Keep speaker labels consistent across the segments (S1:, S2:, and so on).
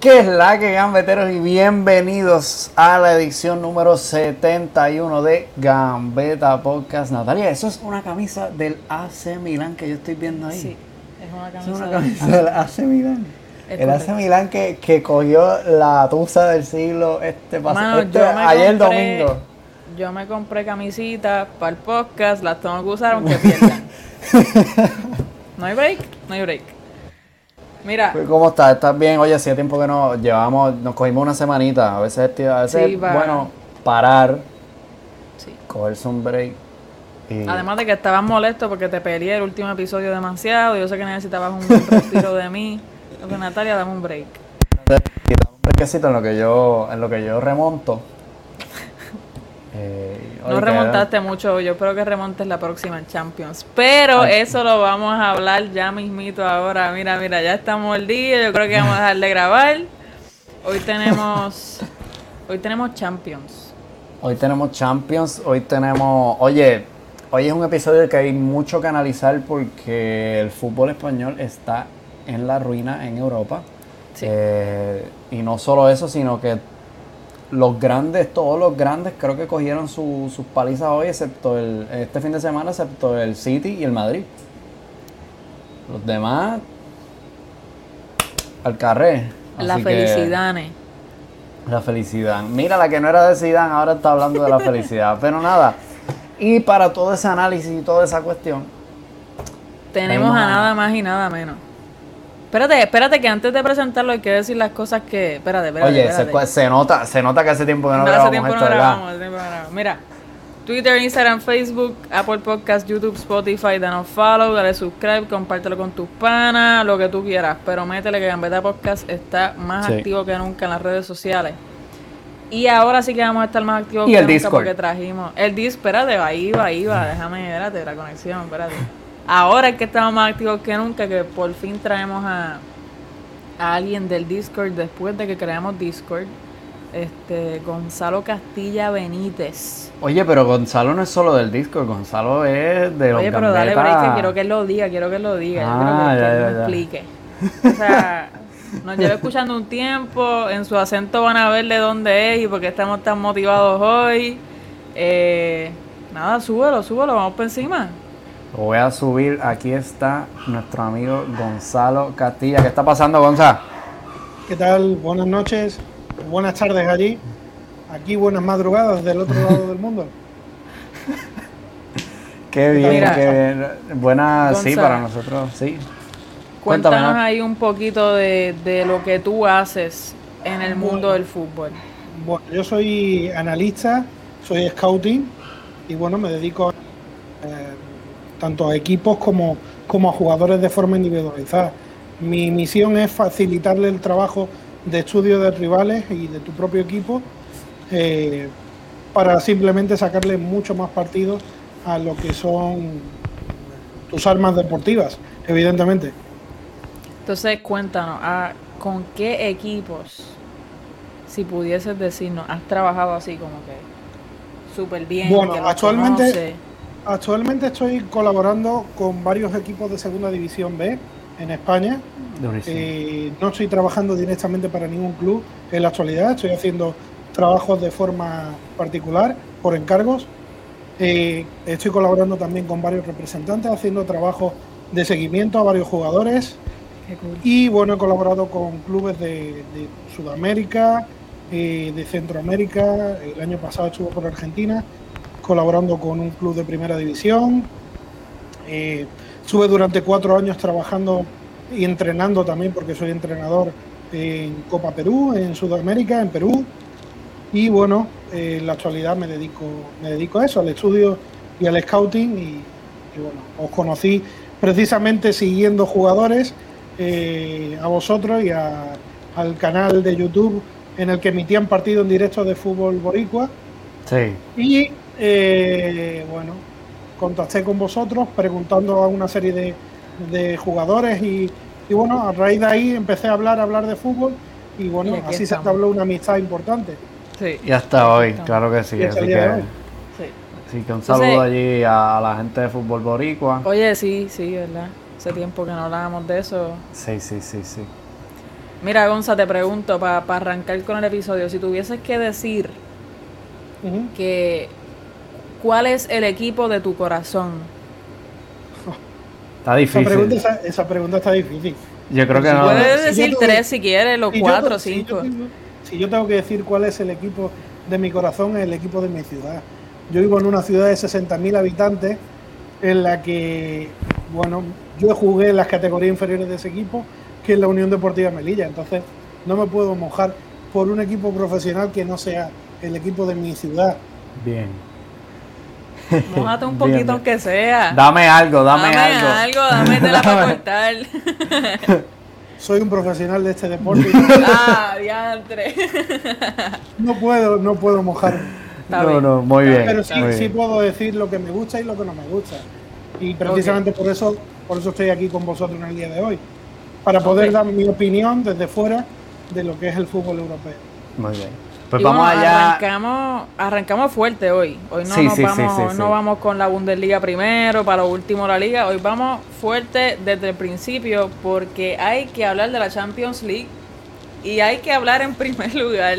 S1: ¿Qué es la que gambeteros y bienvenidos a la edición número 71 de Gambeta Podcast. Natalia, eso es una camisa del AC Milan que yo estoy viendo ahí.
S2: Sí, es una
S1: Es
S2: camisa.
S1: una
S2: de-
S1: camisa del AC Milan.
S2: Es
S1: El AC. Milan que, que cogió la tusa del siglo este pasado. Este- ayer
S2: compré-
S1: domingo.
S2: Yo me compré camisitas para el podcast, las tengo que usar aunque pierdan. no hay break, no hay break. Mira,
S1: Pues, ¿Cómo estás? ¿Estás bien? Oye, hacía tiempo que nos llevamos, nos cogimos una semanita. A veces, tío, a veces
S2: Sí,
S1: bueno, parar,
S2: sí.
S1: cogerse un break. Y,
S2: además de que estabas molesto porque te peleé el último episodio demasiado, yo sé que necesitabas un respiro de mí. Que Natalia, dame un break.
S1: y dame un brequecito en lo que yo, en lo que yo remonto. Eh,
S2: No remontaste mucho, yo espero que remontes la próxima en Champions. Pero
S1: Ay.
S2: eso lo vamos a hablar ya mismito ahora. Mira, mira, ya estamos el día, yo creo que vamos a dejar de grabar. Hoy tenemos hoy tenemos Champions.
S1: Hoy tenemos Champions, hoy tenemos, oye, hoy es un episodio que hay mucho que analizar porque el fútbol español está en la ruina en Europa.
S2: Sí.
S1: Eh, y no solo eso, sino que los grandes, todos los grandes creo que cogieron su- sus palizas hoy, excepto el, este fin de semana, excepto el City y el Madrid. Los demás, al carré.
S2: La
S1: Así que-
S2: felicidad.
S1: la felicidad. Mira, la que no era de Zidane ahora está hablando de la felicidad. Pero nada. Y para todo ese análisis y toda esa cuestión,
S2: Tenemos a- nada más y nada menos. Espérate, espérate que antes de presentarlo hay que decir las cosas que. Espérate, espérate.
S1: oye, se,
S2: espérate.
S1: cu- se nota, se nota que hace tiempo que no,
S2: No, hace
S1: grabamos
S2: tiempo no
S1: esto, ¿verdad?
S2: grabamos, hace tiempo no grabamos. Mira, Twitter, Instagram, Facebook, Apple Podcast, YouTube, Spotify, danos follow, dale subscribe, compártelo con tus panas, lo que tú quieras. Pero métele que Gambeta Podcast está más
S1: Sí.
S2: activo que nunca en las redes sociales. Y ahora sí que vamos a estar más activos
S1: Y
S2: que
S1: el
S2: nunca
S1: Discord.
S2: porque trajimos. El Discord, espérate, ahí va, ahí va, déjame, espérate, la conexión, espérate. Ahora es que estamos más activos que nunca, que por fin traemos a, a alguien del Discord después de que creamos Discord. Este, Gonzalo Castilla Benítez.
S1: Oye, pero Gonzalo no es solo del disco, Gonzalo es de los
S2: Oye, pero dale break que quiero que él lo diga, quiero que él lo diga. Yo
S1: Ah,
S2: quiero que,
S1: ya,
S2: él
S1: ya.
S2: explique. O sea, nos lleva escuchando un tiempo, en su acento van a ver de dónde es y por qué estamos tan motivados hoy. Eh, nada, súbelo, súbelo, vamos por encima.
S1: Lo voy a subir, aquí está nuestro amigo Gonzalo Castilla. ¿Qué está pasando, Gonzalo?
S3: ¿Qué tal? Buenas noches, buenas tardes allí. Aquí buenas madrugadas del otro lado del mundo.
S1: Qué bien,
S2: Mira.
S1: qué bien. Buena, sí, para nosotros, sí. Cuéntame,
S2: Cuéntanos
S1: ¿no?
S2: ahí un poquito de, de lo que tú haces en el mundo
S3: Bueno.
S2: del fútbol.
S3: Bueno, yo soy analista, soy scouting y bueno, me dedico eh, tanto a equipos como, como a jugadores de forma individualizada. Mi misión es facilitarle el trabajo de estudio de rivales y de tu propio equipo eh, para simplemente sacarle mucho más partido a lo que son tus armas deportivas, evidentemente.
S2: Entonces, cuéntanos, ah, ¿con qué equipos, si pudieses decirnos, has trabajado así como que súper bien?
S3: Bueno,
S2: que
S3: actualmente-? Actualmente estoy colaborando con varios equipos de Segunda División B en España. Eh, no estoy trabajando directamente para ningún club en la actualidad, estoy haciendo trabajos de forma particular, por encargos. Eh, estoy colaborando también con varios representantes, haciendo trabajos de seguimiento a varios jugadores.
S2: Cool.
S3: Y bueno, he colaborado con clubes de, de Sudamérica, eh, de Centroamérica. El año pasado estuve por Argentina, colaborando con un club de primera división. Eh, estuve durante cuatro años trabajando y entrenando también, porque soy entrenador en Copa Perú, en Sudamérica, en Perú. Y bueno, eh, en la actualidad me dedico, me dedico a eso, al estudio y al scouting. Y, y bueno, os conocí precisamente siguiendo jugadores eh, a vosotros y a- al canal de YouTube en el que emitían partidos en directo de fútbol boricua.
S1: Sí.
S3: Y eh, bueno, contacté con vosotros preguntando a una serie de, de jugadores y, y bueno, a raíz de ahí empecé a hablar, a hablar de fútbol y bueno,
S2: Y
S3: así se
S2: estamos.
S3: entabló una amistad importante.
S2: Sí.
S1: Y hasta hoy,
S2: Estamos.
S1: claro que sí. Así que,
S2: sí.
S1: sí, que un
S2: Entonces-
S1: saludo allí a la gente de fútbol boricua.
S2: Oye, sí, sí, ¿verdad? Hace tiempo que no hablábamos de eso.
S1: Sí, sí, sí, sí.
S2: Mira, Gonza, te pregunto, para arrancar con el episodio, si tuvieses que decir que cuál es el equipo de tu corazón.
S1: Está difícil.
S3: Esa pregunta, está difícil.
S1: Yo creo que
S2: no. Puedes decir tres si quieres, los cuatro, cinco.
S3: Si yo, tengo que decir cuál es el equipo de mi corazón, es el equipo de mi ciudad. Yo vivo en una ciudad de 60.000 habitantes en la que, bueno, yo jugué en las categorías inferiores de ese equipo, que es la Unión Deportiva Melilla. Entonces, no me puedo mojar por un equipo profesional que no sea el equipo de mi ciudad.
S1: Bien.
S2: Mójate un poquito aunque sea.
S1: Dame algo, dame, algo.
S2: Dame algo, dame la para cortar.
S3: Soy un profesional de este deporte.
S2: ah, diantre.
S3: no puedo, no puedo mojar.
S1: no, no, muy bien.
S3: Pero sí, sí puedo decir lo que me gusta y lo que no me gusta. Y precisamente por eso, por eso estoy aquí con vosotros en el día de hoy. Para poder dar mi opinión desde fuera de lo que es el fútbol europeo.
S1: Muy bien. Pues vamos allá.
S2: Arrancamos, arrancamos fuerte hoy. Hoy no, vamos, no vamos con la Bundesliga primero, para lo último la liga. Hoy vamos fuerte desde el principio porque hay que hablar de la Champions League y hay que hablar en primer lugar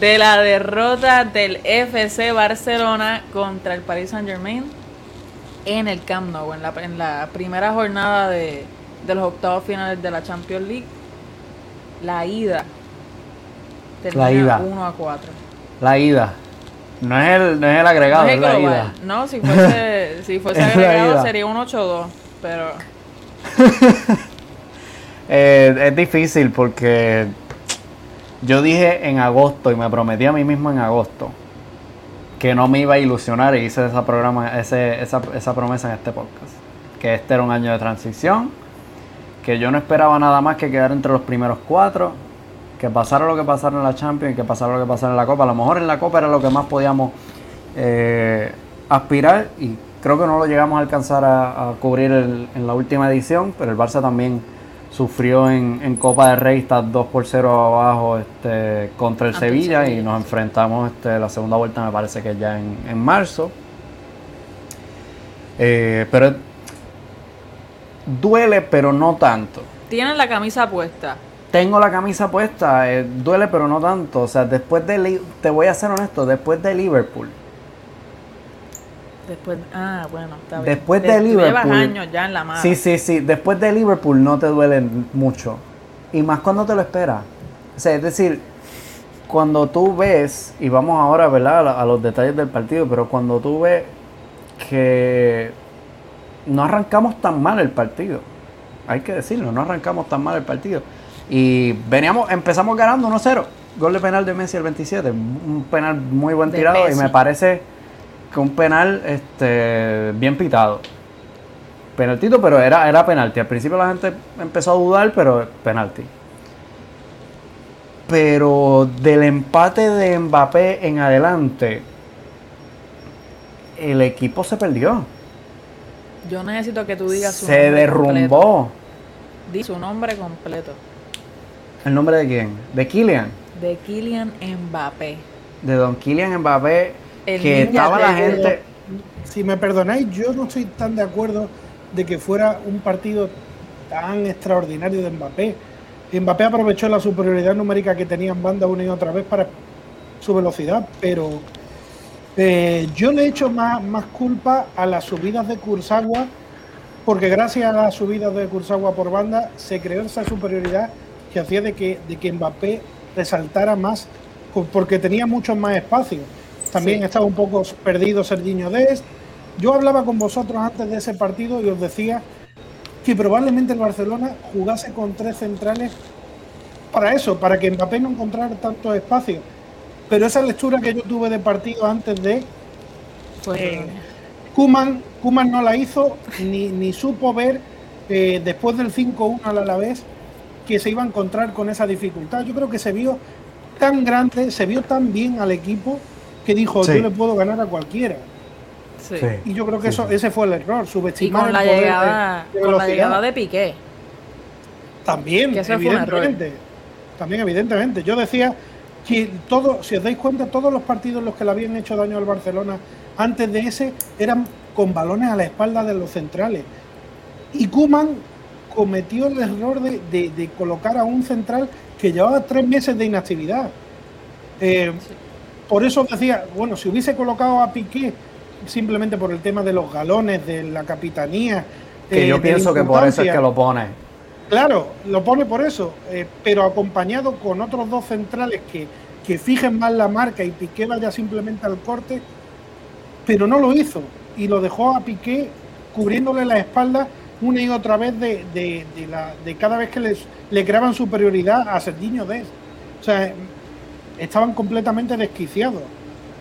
S2: de la derrota del FC Barcelona contra el Paris Saint Germain en el Camp Nou, en la, en la primera jornada de, de los octavos finales de la Champions League. La ida
S1: la ida.
S2: 1 a 4.
S1: La ida. No es el, no es el agregado, es, la ida.
S2: No, si fuese, si fuese agregado sería un 8-2, pero...
S1: eh, es difícil porque yo dije en agosto y me prometí a mí mismo en agosto que no me iba a ilusionar y hice esa, programa, ese, esa, esa promesa en este podcast. Que este era un año de transición, que yo no esperaba nada más que quedar entre los primeros cuatro que pasara lo que pasara en la Champions y que pasara lo que pasara en la Copa. A lo mejor en la Copa era lo que más podíamos eh, aspirar y creo que no lo llegamos a alcanzar a, cubrir en la última edición, pero el Barça también sufrió en, Copa de Rey, está 2 por 0 abajo este, contra el Sevilla y nos enfrentamos este, la segunda vuelta me parece que ya en, marzo. Eh, pero duele, pero no tanto.
S2: Tienen la camisa puesta
S1: tengo la camisa puesta, eh, duele pero no tanto. O sea, después de, te voy a ser honesto, después de Liverpool.
S2: Después, ah, bueno, está
S1: bien. Después de, Liverpool. Llevas
S2: años ya en la mano.
S1: Sí, sí, sí. Después de Liverpool no te duele mucho. Y más cuando te lo esperas. O sea, es decir, cuando tú ves, y vamos ahora, ¿verdad? A los detalles del partido, pero cuando tú ves que no arrancamos tan mal el partido. Hay que decirlo, no arrancamos tan mal el partido y veníamos, empezamos ganando 1-0. Gol de penal de Messi el 27. Un penal muy buen tirado y me parece que un penal este, bien pitado. Penaltito, pero era, era penalti. Al principio la gente empezó a dudar, pero penalti. Pero del empate de Mbappé en adelante, el equipo se perdió.
S2: Yo necesito que tú digas
S1: su Se derrumbó.
S2: Di su nombre completo.
S1: ¿El nombre de quién? ¿De Kylian?
S2: De Kylian Mbappé.
S1: De don Kylian Mbappé, que estaba la gente...
S3: Si me perdonáis, yo no estoy tan de acuerdo de que fuera un partido tan extraordinario de Mbappé. Mbappé aprovechó la superioridad numérica que tenía en banda una y otra vez para su velocidad, pero eh, yo le he hecho más, más culpa a las subidas de Kursagua, porque gracias a las subidas de Kursagua por banda se creó esa superioridad que hacía de que, de que Mbappé resaltara más porque tenía mucho más espacio. También estaba un poco perdido Serginho Dest. Yo hablaba con vosotros antes de ese partido y os decía que probablemente el Barcelona jugase con tres centrales para eso, para que Mbappé no encontrara tanto espacio. Pero esa lectura que yo tuve de partido antes de eh, Kuman, Kuman no la hizo ni, ni supo ver eh, después del 5-1 al Alavés que se iba a encontrar con esa dificultad. Yo creo que se vio tan grande, se vio tan bien al equipo que dijo, yo le puedo ganar a cualquiera. Y yo creo que eso ese fue el error, subestimar
S2: con la llegada, de, con la llegada de Piqué.
S3: También, evidentemente. También, evidentemente. Yo decía que todo, si os dais cuenta, todos los partidos en los que le habían hecho daño al Barcelona antes de ese eran con balones a la espalda de los centrales. Y Kuman cometió el error de, de colocar a un central que llevaba tres meses de inactividad. Eh, por eso decía, bueno, si hubiese colocado a Piqué simplemente por el tema de los galones, de la capitanía.
S1: Que yo pienso que por eso es que lo pone.
S3: Claro, lo pone por eso, eh, pero acompañado con otros dos centrales que, que fijen más la marca y Piqué vaya simplemente al corte, pero no lo hizo y lo dejó a Piqué cubriéndole la espalda una y otra vez de, de, la, de cada vez que les, le creaban superioridad a Sergiño Des. O sea, estaban completamente desquiciados.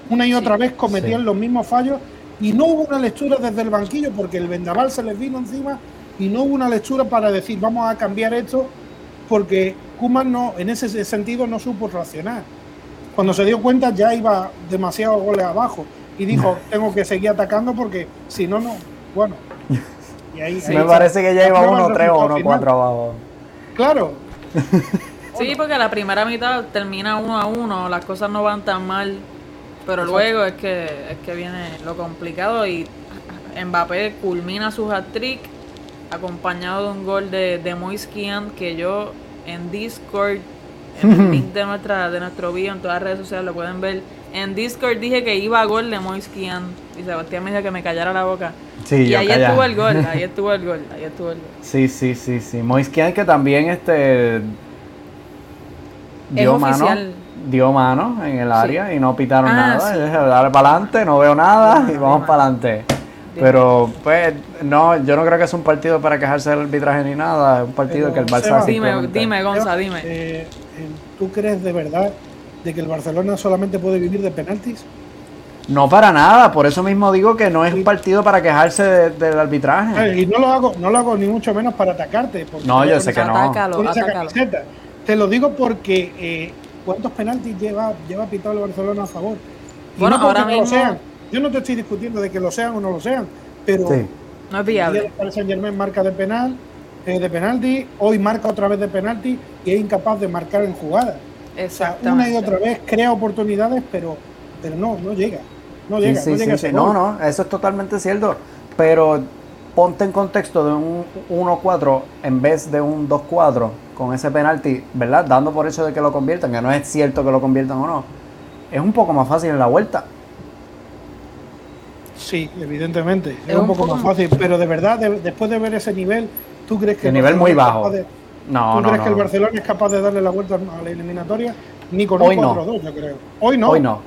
S3: Una y otra vez cometían los mismos fallos y no hubo una lectura desde el banquillo porque el vendaval se les vino encima y no hubo una lectura para decir vamos a cambiar esto porque Kuman no, en ese sentido no supo reaccionar. Cuando se dio cuenta ya iba demasiado goles abajo y dijo tengo que seguir atacando porque si no, no, bueno.
S1: Me parece que ya iba 1-3 o 1-4 abajo.
S3: Claro.
S2: sí, porque la primera mitad termina 1 a 1, las cosas no van tan mal, pero luego es que, es que viene lo complicado y Mbappé culmina su hat-trick acompañado de un gol de, de Moiskian que yo en Discord, en el link de, nuestra, de nuestro video, en todas las redes sociales lo pueden ver. En Discord dije que iba a gol de Moiskian y Sebastián me dijo que me callara la boca.
S1: Sí,
S2: y ahí estuvo el gol, ahí estuvo el gol, ahí estuvo el gol.
S1: Sí, sí, sí, sí. Moiskian que también este dio mano, dio mano en el área y no pitaron ah, nada. Sí. Dale para adelante, no veo nada y vamos para adelante. Pero, pues, no, yo no creo que es un partido para quejarse del arbitraje ni nada. Es un partido que el Barça.
S2: dime, dime, Gonza, dime.
S3: Eh, ¿Tú crees de verdad de que el Barcelona solamente puede vivir de penaltis?
S1: No para nada, por eso mismo digo que no es un partido para quejarse del arbitraje.
S3: Y no lo hago, no lo hago ni mucho menos para atacarte.
S1: No, yo sé que no.
S3: Te lo digo porque eh, ¿cuántos penaltis lleva, lleva pitado el Barcelona a favor?
S2: bueno, ahora mismo...
S3: sean. Yo no te estoy discutiendo de que lo sean o no lo sean, pero
S2: no es viable.
S3: El Saint Germain marca de penal, eh, de penalti, hoy marca otra vez de penalti y es incapaz de marcar en jugada. una y otra vez crea oportunidades, pero, pero no, no llega. No llega, no, llega
S1: no, no, eso es totalmente cierto. Pero ponte en contexto de un 1-4 en vez de un 2-4 con ese penalti, ¿verdad? Dando por hecho de que lo conviertan, que no es cierto que lo conviertan o no. Es un poco más fácil en la vuelta.
S3: Sí, evidentemente. Es, un, poco, más fácil. Pero de verdad, después de ver ese nivel, ¿tú crees que...
S1: El nivel muy bajo. no,
S3: ¿Tú crees que el Barcelona es capaz de darle la vuelta a la eliminatoria? Ni con un 4-2, yo creo. Hoy no.
S1: Hoy no.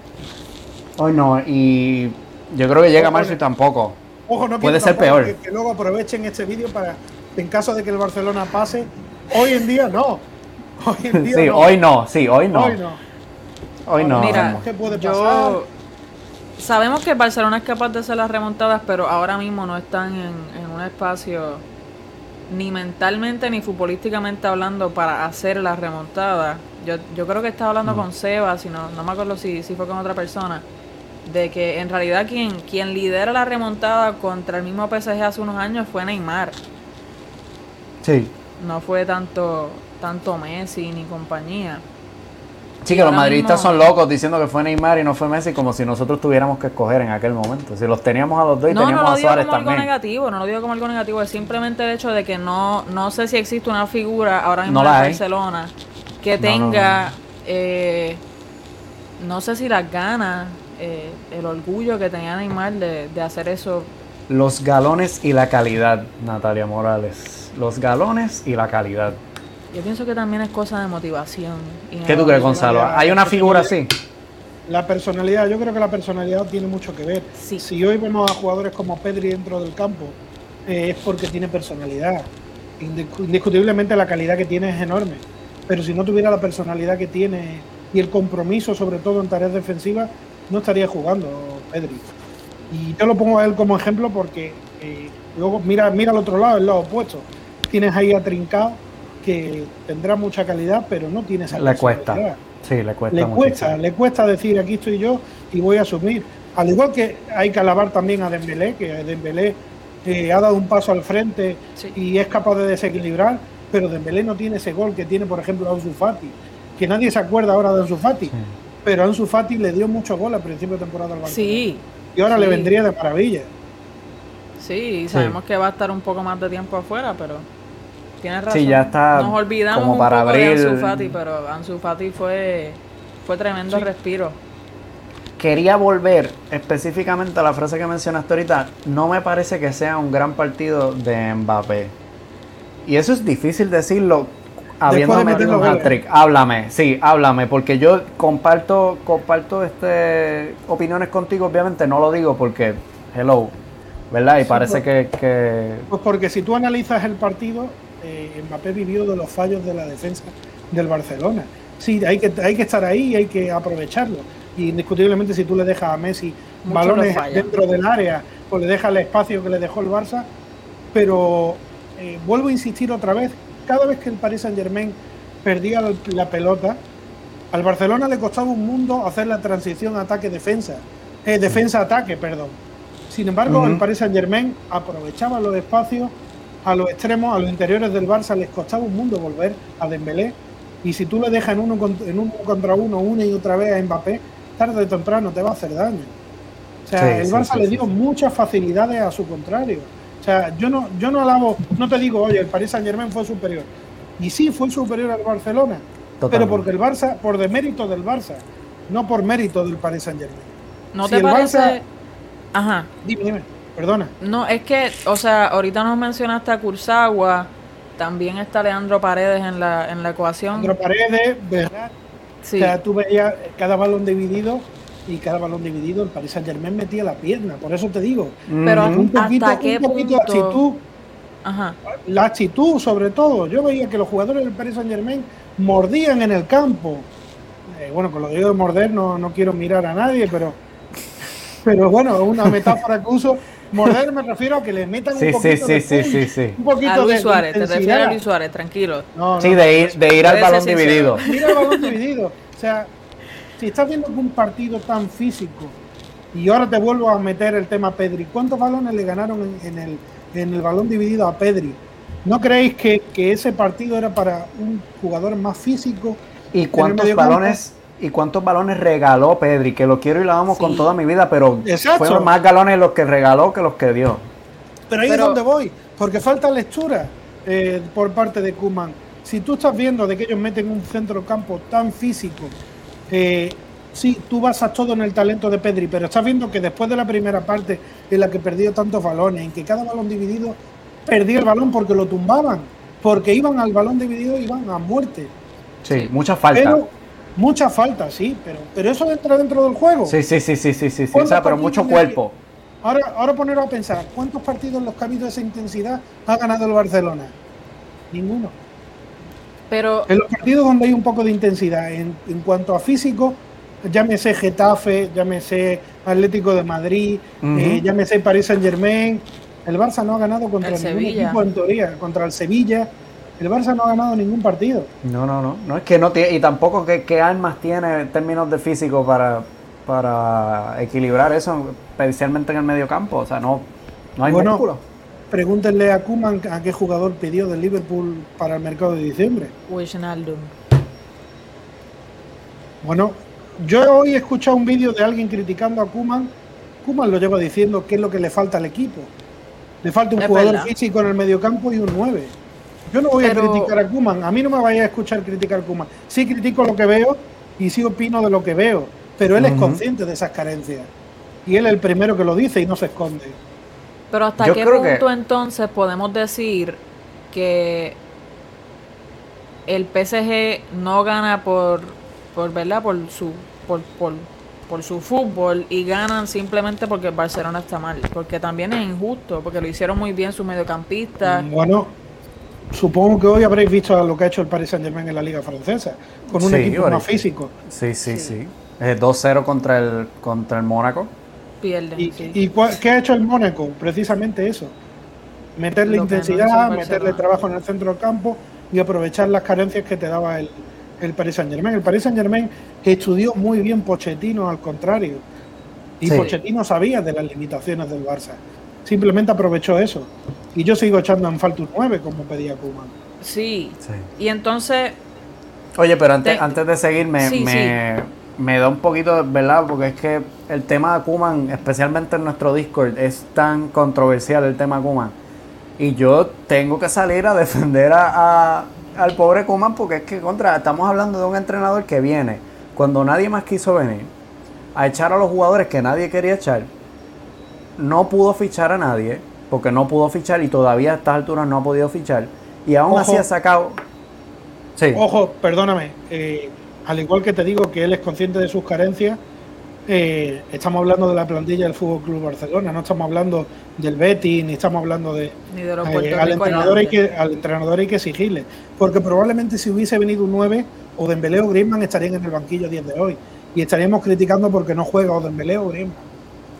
S1: Hoy no, y yo creo que llega marzo y tampoco.
S3: Ojo, no
S1: puede ser peor.
S3: Que, luego aprovechen este vídeo para, en caso de que el Barcelona pase, hoy en día no.
S1: Hoy en día sí, hoy no, sí, hoy no.
S3: Hoy no.
S1: Hoy no.
S2: Mira, ¿qué puede pasar? sabemos que Barcelona es capaz de hacer las remontadas, pero ahora mismo no están en, en un espacio ni mentalmente ni futbolísticamente hablando para hacer las remontadas. Yo, yo creo que estaba hablando con Seba, si no, no me acuerdo si, si fue con otra persona de que en realidad quien, quien lidera la remontada contra el mismo PSG hace unos años fue Neymar.
S1: Sí.
S2: No fue tanto, tanto Messi ni compañía.
S1: Sí, que los madridistas son locos diciendo que fue Neymar y no fue Messi, como si nosotros tuviéramos que escoger en aquel momento. Si los teníamos a los dos y teníamos
S2: no
S1: a Suárez
S2: como Algo negativo, no lo digo como algo negativo, es simplemente el hecho de que no, no sé si existe una figura ahora mismo en Barcelona que tenga, eh, no sé si las ganas eh, el orgullo que tenía Neymar de, de hacer eso.
S1: Los galones y la calidad, Natalia Morales. Los galones y la calidad.
S2: Yo pienso que también es cosa de motivación.
S1: ¿Qué tú crees, Gonzalo? ¿Hay una figura así?
S3: La personalidad, yo creo que la personalidad tiene mucho que ver. Si hoy vemos a jugadores como Pedri dentro del campo, eh, es porque tiene personalidad. Indiscutiblemente la calidad que tiene es enorme. Pero si no tuviera la personalidad que tiene y el compromiso, sobre todo en tareas defensivas, no estaría jugando Pedri. Y yo lo pongo a él como ejemplo porque eh, luego mira, mira al otro lado, el lado opuesto. Tienes ahí a Trincao, que tendrá mucha calidad, pero no tiene esa
S1: Le cuesta. Sí, le cuesta.
S3: Le cuesta, le cuesta decir aquí estoy yo y voy a asumir. Al igual que hay que alabar también a Dembélé, que Dembélé eh, ha dado un paso al frente y es capaz de desequilibrar, pero Dembélé no tiene ese gol que tiene, por ejemplo, Ansu Fati, que nadie se acuerda ahora de Ansu Fati pero Ansu Fati le dio mucho gol al principio de temporada al Barcelona.
S2: Sí.
S3: Y ahora le vendría de maravilla.
S2: Sí, sabemos que va a estar un poco más de tiempo afuera, pero... tienes razón.
S1: Sí, ya está
S2: Nos olvidamos
S1: como
S2: un
S1: para
S2: poco
S1: abrir-
S2: de Ansu Fati, pero Ansu Fati fue, fue tremendo respiro.
S1: Quería volver específicamente a la frase que mencionaste ahorita. No me parece que sea un gran partido de Mbappé. Y eso es difícil decirlo habiendo
S3: de
S1: metido un hat-trick. Háblame, sí, háblame, porque yo comparto, comparto este opiniones contigo, obviamente no lo digo porque, hello, ¿verdad? Y
S3: Sí,
S1: parece
S3: pues-
S1: que, que-
S3: Pues porque si tú analizas el partido, eh, Mbappé vivió de los fallos de la defensa del Barcelona. Sí, hay que, hay que estar ahí y hay que aprovecharlo. Y indiscutiblemente si tú le dejas a Messi
S2: Mucho
S3: balones dentro del área, pues le dejas el espacio que le dejó el Barça. Pero eh, vuelvo a insistir otra vez, cada vez que el Paris Saint Germain perdía la, pelota, al Barcelona le costaba un mundo hacer la transición ataque-defensa. Eh, defensa-ataque, perdón. Sin embargo, el Paris Saint Germain aprovechaba los espacios a los extremos, a los interiores del Barça, les costaba un mundo volver a Dembélé. Y si tú le dejas en uno, cont- en uno contra uno una y otra vez a Mbappé, tarde o temprano te va a hacer daño. O sea,
S1: Sí,
S3: el Barça
S1: sí,
S3: le dio
S1: sí.
S3: muchas facilidades a su contrario. O sea, yo no, yo no alabo, no te digo, oye, el Paris Saint Germain fue superior. Y sí, fue superior al Barcelona. Pero porque el Barça, por demérito del Barça, no por mérito del Paris Saint Germain.
S2: ¿No
S3: Si
S2: te
S3: el
S2: parece?
S3: Barça-
S2: Ajá.
S3: Dime, dime, perdona.
S2: No, es que, o sea, ahorita nos mencionaste a Kurzawa, también está Leandro Paredes en la, en la ecuación.
S3: Andro Paredes, ¿verdad?
S2: Sí.
S3: O sea, tú veías cada balón dividido y cada balón dividido el Paris Saint Germain metía la pierna. Por eso te digo,
S2: Pero
S3: un poquito,
S2: ¿hasta qué
S3: un poquito
S2: punto?
S3: actitud,
S2: Ajá.
S3: la actitud sobre todo. Yo veía que los jugadores del Paris Saint Germain mordían en el campo. Eh, bueno, con lo que digo de morder no, no quiero mirar a nadie, pero pero bueno, es una metáfora que uso. Morder me refiero a que le metan
S1: Sí,
S3: un poquito
S1: sí,
S3: de
S1: sí,
S3: punch,
S1: sí, sí.
S3: un poquito
S2: A Luis
S3: de
S2: Suárez, te refieres a. Luis Suárez, tranquilo.
S3: No, no,
S1: Sí, de ir, de ir al balón dividido.
S3: Mira el balón dividido. O sea, si estás viendo un partido tan físico y ahora te vuelvo a meter el tema Pedri, ¿cuántos balones le ganaron en, en el, en el balón dividido a Pedri? ¿No creéis que, que ese partido era para un jugador más físico?
S1: ¿Y cuántos balones y cuántos balones regaló Pedri? Que lo quiero y lo amo con toda mi vida, pero
S3: Exacto.
S1: fueron más galones los que regaló que los que dio.
S3: Pero ahí
S2: Pero-
S3: es donde voy, porque falta lectura eh, por parte de Kuman. Si tú estás viendo de que ellos meten un centrocampo tan físico, eh, sí, tú basas todo en el talento de Pedri, pero estás viendo que después de la primera parte en la que perdió tantos balones, en que cada balón dividido perdía el balón porque lo tumbaban, porque iban al balón dividido y iban a muerte.
S1: Sí, mucha falta.
S3: Pero mucha falta, sí, pero, pero eso entra dentro del juego.
S1: sí, sí, sí, sí, sí, sí, sí. O
S3: ¿Cuántos
S1: sea, pero mucho cuerpo.
S3: Ahora, ahora poneros a pensar, ¿cuántos partidos en los que ha habido esa intensidad ha ganado el Barcelona? Ninguno.
S2: Pero
S3: En los partidos donde hay un poco de intensidad, en, en cuanto a físico, llámese Getafe, llámese Atlético de Madrid,
S1: Ujú.
S3: eh, llámese Paris Saint Germain, el Barça no ha ganado contra
S2: El
S3: ningún
S2: Sevilla.
S3: equipo en teoría, contra el Sevilla, el Barça no ha ganado ningún partido.
S1: No, no, no. No es que no tiene, y tampoco que, qué armas tiene en términos de físico para, para equilibrar eso, especialmente en el medio campo. O sea, no, no hay
S3: Bueno,
S1: músculo.
S3: Pregúntenle a Kuman a qué jugador pidió del Liverpool para el mercado de diciembre.
S2: Wijnaldum.
S3: Bueno, yo hoy he escuchado un vídeo de alguien criticando a Kuman. Kuman lo lleva diciendo qué es lo que le falta al equipo. Le falta un
S2: Es
S3: jugador
S2: verdad.
S3: físico en el mediocampo y un 9. Yo no voy
S2: Pero-
S3: a criticar a Kuman. A mí no me vaya a escuchar criticar a Kuman. Sí critico lo que veo y sí opino de lo que veo. Pero él es consciente de esas carencias. Y él es el primero que lo dice y no se esconde.
S2: Pero hasta
S1: Yo
S2: qué
S1: creo que-
S2: punto entonces podemos decir que el PSG no gana por, por verdad, por su, por, por, por su fútbol y ganan simplemente porque el Barcelona está mal. Porque también es injusto, porque lo hicieron muy bien sus mediocampistas.
S3: Bueno, supongo que hoy habréis visto lo que ha hecho el Paris Saint Germain en la liga francesa. Con un
S1: Sí,
S3: equipo más físico.
S1: Sí, sí,
S2: Sí.
S1: sí. Eh, 2-0 contra el, contra el Mónaco.
S2: Pierden.
S3: ¿Y,
S2: sí.
S3: y cua- qué ha hecho el Mónaco? Precisamente eso. Meterle
S2: Lo no
S3: intensidad, meterle trabajo en el centro del campo y aprovechar las carencias que te daba el, el Paris Saint Germain. El Paris Saint Germain estudió muy bien Pochettino al contrario. Y
S1: Sí.
S3: Pochettino sabía de las limitaciones del Barça. Simplemente aprovechó eso. Y yo sigo echando en falta un 9 como pedía Koeman.
S2: Sí.
S1: Sí.
S2: Y entonces,
S1: Oye, pero antes,
S2: Te-
S1: antes de seguir, me,
S2: Sí,
S1: me, me da un poquito de verdad, porque es que el tema de Kuman, especialmente en nuestro Discord, es tan controversial el tema Kuman. Y yo tengo que salir a defender a, a- al pobre Kuman porque es que contra, estamos hablando de un entrenador que viene cuando nadie más quiso venir a echar a los jugadores que nadie quería echar. No pudo fichar a nadie porque no pudo fichar y todavía a estas alturas no ha podido fichar. Y aún
S3: Ojo.
S1: así ha sacado. Sí.
S3: Ojo, perdóname, eh, al igual que te digo que él es consciente de sus carencias, eh, estamos hablando de la plantilla del Fútbol Club Barcelona, no estamos hablando del Betis, ni estamos hablando de.
S2: Ni de los
S3: eh, al, entrenador hay que, al entrenador hay que exigirle, porque probablemente si hubiese venido un 9, o Dembélé o Griezmann estarían en el banquillo a 10 de hoy. Y estaríamos criticando porque no juega o Dembélé o Griezmann.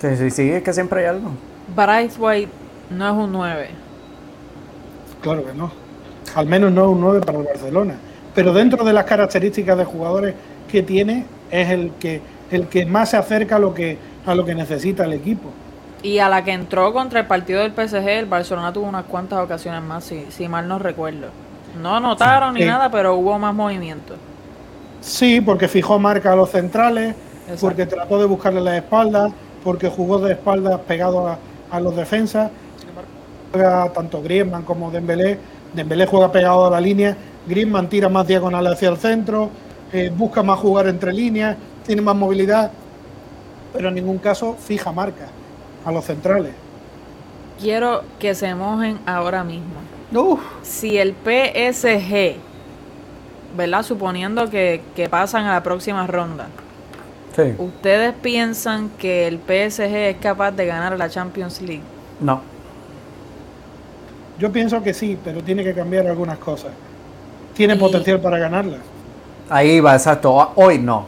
S1: Sí, sí, sí, es que siempre hay algo.
S2: Bryce White no es un 9.
S3: Claro que no. Al menos no un 9 para el Barcelona. Pero dentro de las características de jugadores que tiene, es el que, el que más se acerca a lo que, a lo que necesita el equipo.
S2: Y a la que entró contra el partido del PSG, el Barcelona tuvo unas cuantas ocasiones más, si, si mal no recuerdo. No anotaron ni nada, pero hubo más movimiento.
S3: Sí, porque fijó marca a los centrales,
S2: Exacto.
S3: porque trató de buscarle las espaldas, porque jugó de espaldas pegado a, a los defensas. Juega tanto Griezmann como Dembélé. Dembélé juega pegado a la línea, Griezmann tira más diagonal hacia el centro, eh, busca más jugar entre líneas, tiene más movilidad, pero en ningún caso fija marca a los centrales.
S2: Quiero que se mojen ahora mismo.
S1: Uf.
S2: Si el PSG, ¿verdad? Suponiendo que, que pasan a la próxima ronda,
S1: Sí.
S2: ¿ustedes piensan que el PSG es capaz de ganar la Champions League?
S1: No.
S3: Yo pienso que sí, pero tiene que cambiar algunas cosas. Tiene
S2: Y-
S3: potencial para ganarla.
S1: Ahí va, exacto. Hoy no.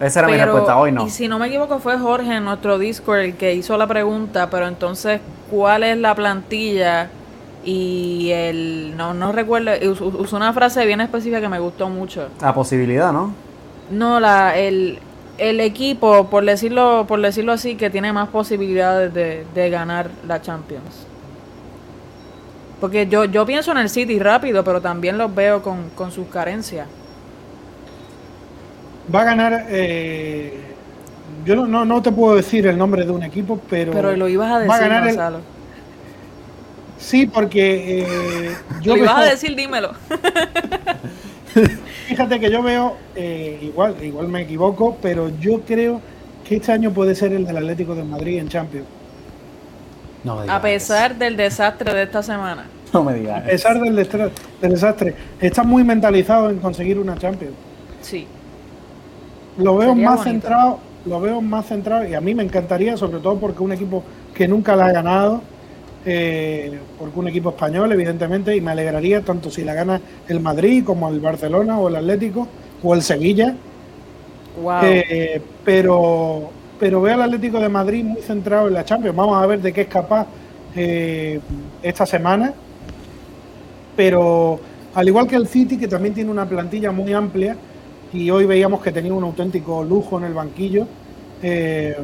S1: Esa era mi respuesta, hoy no.
S2: Y si no me equivoco, fue Jorge en nuestro Discord el que hizo la pregunta, pero entonces, ¿cuál es la plantilla? Y el. No, no recuerdo. us- us- Usó una frase bien específica que me gustó mucho.
S1: La posibilidad, ¿no?
S2: No, la, el, el equipo, por decirlo, por decirlo así, que tiene más posibilidades de, de ganar la Champions. Porque yo, yo pienso en el City rápido, pero también los veo con, con sus carencias.
S3: Va a ganar. eh, yo no, no, no te puedo decir el nombre de un equipo, pero.
S2: Pero lo ibas a
S3: va
S2: decir,
S3: ganar el-
S2: Gonzalo.
S3: Sí, porque eh, yo
S2: Lo ibas a decir, dímelo.
S3: fíjate que yo veo, eh, igual, igual me equivoco, pero yo creo que este año puede ser el del Atlético de Madrid en Champions.
S1: No me digas
S2: A pesar del desastre de esta semana.
S1: No me digas
S3: A pesar del, destra- del desastre, está muy mentalizado en conseguir una Champions.
S2: Sí.
S3: Lo veo
S2: Sería
S3: más
S2: bonito.
S3: centrado, lo veo más centrado y a mí me encantaría, sobre todo porque un equipo que nunca la ha ganado, eh, porque un equipo español, evidentemente, y me alegraría tanto si la gana el Madrid como el Barcelona o el Atlético o el Sevilla,
S2: Wow.
S3: Eh, pero, pero veo al Atlético de Madrid muy centrado en la Champions. Vamos a ver de qué es capaz eh, esta semana. Pero al igual que el City, que también tiene una plantilla muy amplia, y hoy veíamos que tenía un auténtico lujo en el banquillo, eh,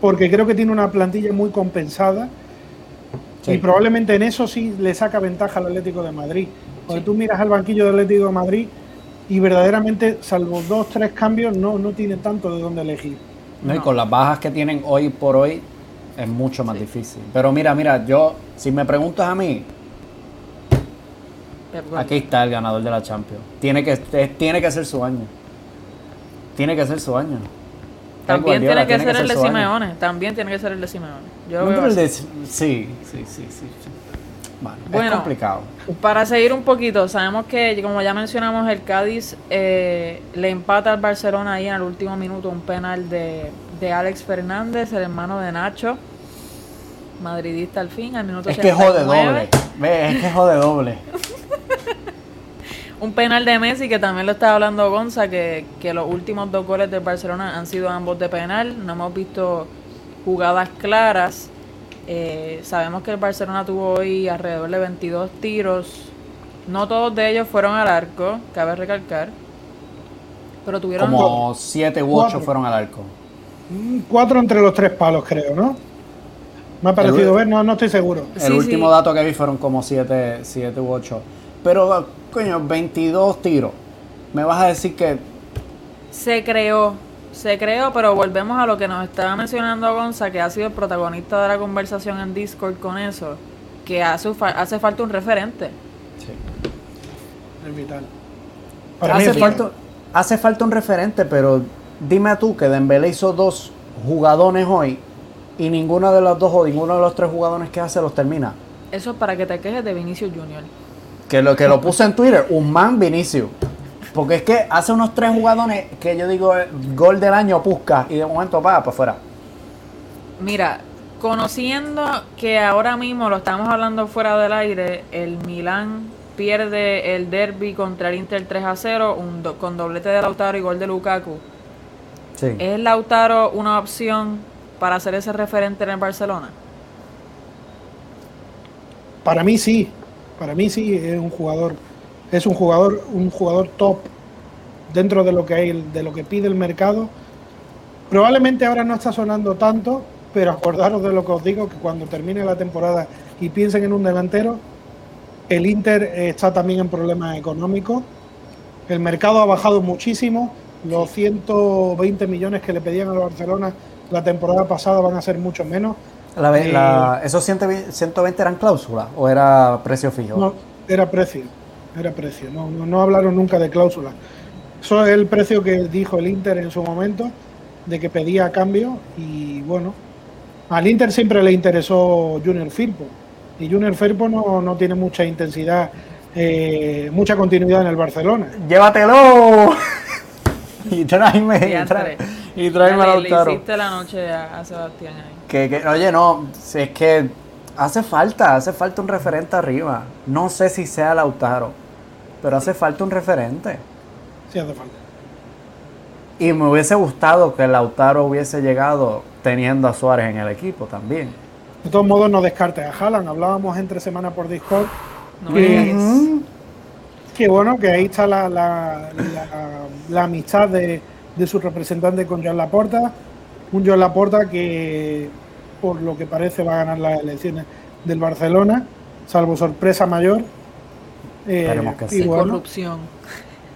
S3: porque creo que tiene una plantilla muy compensada.
S1: Sí.
S3: Y probablemente en eso sí le saca ventaja al Atlético de Madrid. Cuando
S2: Sí.
S3: tú miras al banquillo del Atlético de Madrid y verdaderamente, salvo dos, tres cambios, no, no tiene tanto de dónde elegir.
S1: No, y con las bajas que tienen hoy por hoy es mucho más difícil. Pero mira, mira, yo, si me preguntas a mí, aquí está el ganador de la Champions. Tiene que, tiene que ser su año. Tiene que ser su año.
S2: También tiene que ser el de. Simeone. También tiene que ser el de Simeone. Yo lo
S1: No,
S2: veo
S1: pero el
S2: así.
S1: de- sí, sí, sí, sí. Bueno,
S2: Bueno.
S1: es complicado.
S2: Para seguir un poquito, sabemos que, como ya mencionamos, el Cádiz eh, le empata al Barcelona ahí en el último minuto un penal de, de Alex Fernández, el hermano de Nacho, madridista al fin, al minuto
S1: Es que jode
S2: 89.
S1: doble. Es que jode doble.
S2: Un penal de Messi, que también lo estaba hablando Gonza, que, que los últimos dos goles del Barcelona han sido ambos de penal. No hemos visto jugadas claras. Eh, sabemos que el Barcelona tuvo hoy alrededor de 22 tiros. No todos de ellos fueron al arco, cabe recalcar. Pero tuvieron...
S1: Como siete u ocho
S3: Cuatro.
S1: fueron al arco.
S3: Mm, Cuatro entre los tres palos, creo, ¿no? Me ha parecido ver, no, no estoy seguro.
S1: El
S2: Sí,
S1: último
S2: sí.
S1: dato que vi fueron como 7 siete u 8. Pero, coño, 22 tiros. Me vas a decir que.
S2: Se creó, se creó, pero volvemos a lo que nos estaba mencionando Gonza, que ha sido el protagonista de la conversación en Discord con eso. que hace, fa- hace falta un referente.
S1: Sí.
S3: Es vital. Para
S1: Hace
S3: vital.
S1: falta, hace falta un referente, pero dime tú que Dembélé hizo dos jugadones hoy y ninguno de los dos o ninguno de los tres jugadores que hace los termina.
S2: Eso es para que te quejes de Vinicius Junior.
S1: Que lo que lo puse en Twitter, un man Vinicio. Porque es que hace unos tres jugadores que yo digo eh, gol del año Pusca y de momento va para afuera.
S2: Mira, conociendo que ahora mismo lo estamos hablando fuera del aire, el Milán pierde el derby contra el Inter 3 a 0 un do- con doblete de Lautaro y gol de Lukaku.
S1: Sí.
S2: ¿Es Lautaro una opción para ser ese referente en el Barcelona?
S3: Para mí sí, para mí sí es un jugador, es un jugador, un jugador top dentro de lo que hay, de lo que pide el mercado. Probablemente ahora no está sonando tanto, pero acordaros de lo que os digo, que cuando termine la temporada y piensen en un delantero, el Inter eh, está también en problemas económicos. El mercado ha bajado muchísimo. Los 120 millones que le pedían al Barcelona la temporada pasada van a ser mucho menos.
S1: La
S3: Eh,
S1: la- ¿Esos 120, 120 eran cláusulas o era precio fijo?
S3: No, era precio, era precio. No, no, no hablaron nunca de cláusula. Eso es el precio que dijo el Inter en su momento, de que pedía a cambio. Y bueno, al Inter siempre le interesó Junior Firpo. Y Junior Firpo no, no tiene mucha intensidad, eh, mucha continuidad en el Barcelona.
S1: ¡Llévatelo! y tráeme, y, tra- y tráeme a
S2: Ya le-
S1: Lautaro.
S2: hiciste la noche a, a Sebastián ahí.
S1: Que, que- oye, no, si es que hace falta, hace falta un referente arriba. No sé si sea Lautaro, pero hace falta un referente.
S3: Si hace falta.
S1: Y me hubiese gustado que Lautaro hubiese llegado teniendo a Suárez en el equipo también.
S3: De todos modos, no descartes a Haaland. Hablábamos entre semana por Discord.
S2: No
S3: que- bueno, que ahí está la, la- la- la amistad de, de su representante con Joan Laporta. Un Joan Laporta que, por lo que parece, va a ganar las elecciones del Barcelona, salvo sorpresa mayor. Eh,
S1: Esperemos que
S3: y
S1: sí.
S3: bueno,
S2: corrupción.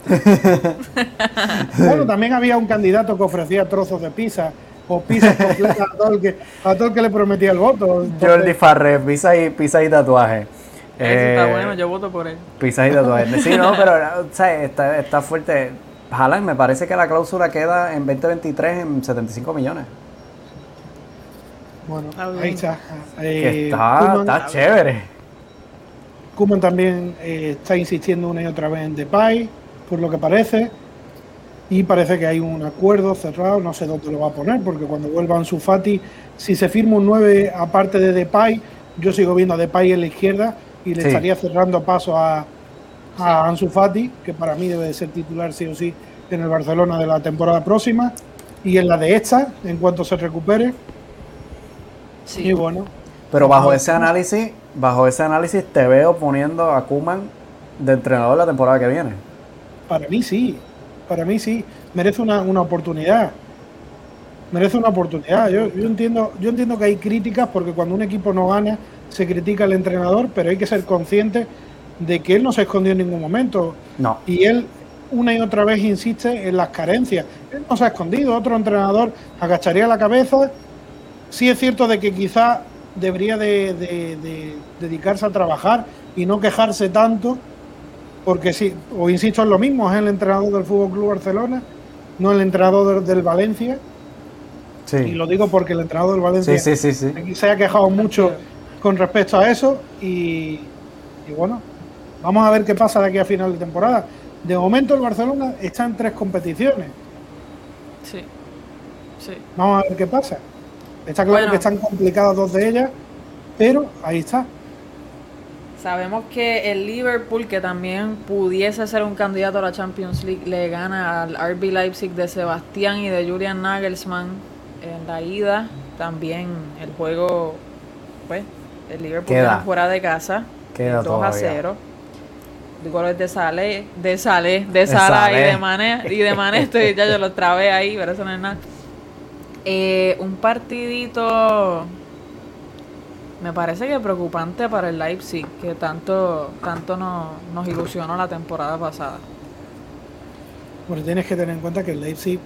S3: bueno, también había un candidato que ofrecía trozos de pizza o pizzas completas a todo el que, a todo el que le prometía el voto. Entonces,
S1: Jordi Farré, pizza y, pizza y tatuaje.
S2: Eso está
S1: Eh,
S2: bueno, yo voto por él.
S1: Pizza y tatuaje. Sí, no, pero o sea, está, está fuerte. Haaland, me parece que la cláusula queda en 2023 en 75 millones.
S3: bueno, ahí está.
S1: Que
S3: Eh,
S1: está,
S3: Koeman-
S1: está chévere.
S3: Koeman también eh, está insistiendo una y otra vez en Depay, por lo que parece. Y parece que hay un acuerdo cerrado, no sé dónde lo va a poner, porque cuando vuelva Ansu Fati, si se firma un 9 aparte de Depay, yo sigo viendo a Depay en la izquierda y le
S1: Sí.
S3: estaría cerrando paso a, a Ansu Fati, que para mí debe de ser titular sí o sí en el Barcelona de la temporada próxima y en la de esta, en cuanto se recupere.
S2: Sí.
S3: Y bueno,
S1: Pero bajo ese análisis, bajo ese análisis te veo poniendo a Kuman de entrenador la temporada que viene.
S3: Para mí sí, para mí sí, merece una, una oportunidad. Merece una oportunidad. Yo, yo entiendo, yo entiendo que hay críticas porque cuando un equipo no gana se critica al entrenador, pero hay que ser consciente de que él no se escondió en ningún momento.
S1: No.
S3: Y él una y otra vez insiste en las carencias. Él no se ha escondido, otro entrenador agacharía la cabeza. Sí es cierto de que quizá debería de, de- de dedicarse a trabajar y no quejarse tanto, porque sí, o insisto en lo mismo, es el entrenador del Fútbol Club Barcelona, no el entrenador del, del Valencia, y lo digo porque el entrenador del Valencia
S1: Sí, sí, sí, sí.
S3: aquí se ha quejado mucho con respecto a eso y, y bueno, vamos a ver qué pasa de aquí a final de temporada. De momento el Barcelona está en tres competiciones.
S2: Sí. Sí.
S3: Vamos a ver qué pasa. Está claro
S2: Bueno.
S3: que están complicadas dos de ellas, pero ahí está.
S2: Sabemos que el Liverpool, que también pudiese ser un candidato a la Champions League, le gana al RB Leipzig de Sebastián y de Julian Nagelsmann en la ida. También el juego, pues, el Liverpool
S1: Queda.
S2: fuera de casa,
S1: Queda
S2: 2 a
S1: todavía.
S2: 0. De goles de Sale, de Sale, de Sala y de Mané. Y de Mané estoy, ya yo lo trabé ahí, pero eso no es nada. Eh, un partidito me parece que preocupante para el Leipzig, que tanto, tanto no- nos ilusionó la temporada pasada.
S3: Porque tienes que tener en cuenta que el Leipzig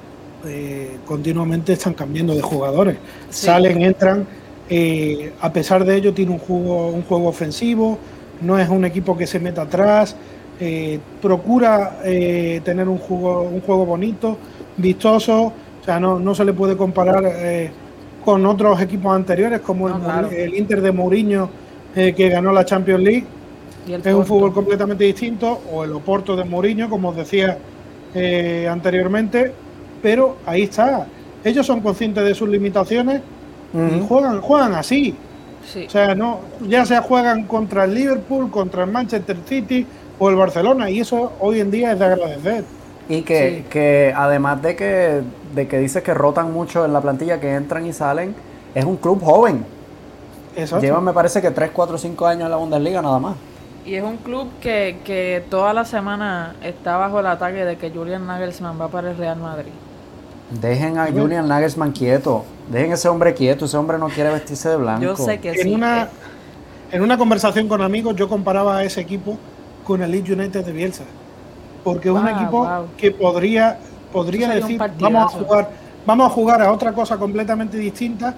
S3: eh, continuamente están cambiando de jugadores.
S2: Sí.
S3: Salen, entran. eh, a pesar de ello tiene un juego, un juego ofensivo, no es un equipo que se meta atrás, eh, procura eh, tener un juego, un juego bonito, vistoso, o sea, no, no se le puede comparar con otros equipos anteriores como el, Inter de Mourinho que ganó la Champions League. Es un fútbol completamente distinto, o el Oporto de Mourinho, como os decía anteriormente, pero ahí está. Ellos son conscientes de sus limitaciones y juegan, juegan así. O sea, no, ya sea juegan contra el Liverpool, contra el Manchester City o el Barcelona, y eso hoy en día es de agradecer.
S1: Y que, que además de que, de que dices que rotan mucho en la plantilla, que entran y salen, es un club joven. Llevan, me parece que 3, 4, 5 años en la Bundesliga nada más.
S2: Y es un club que, que toda la semana está bajo el ataque de que Julian Nagelsmann va para el Real Madrid.
S1: Dejen a Julian Nagelsmann quieto. Dejen ese hombre quieto. Ese hombre no quiere vestirse de blanco.
S2: Yo sé que
S3: en Una, en una conversación con amigos, yo comparaba a ese equipo con el Leeds United de Bielsa. Porque es un equipo que podría, podría decir, vamos a jugar, vamos a jugar a otra cosa completamente distinta.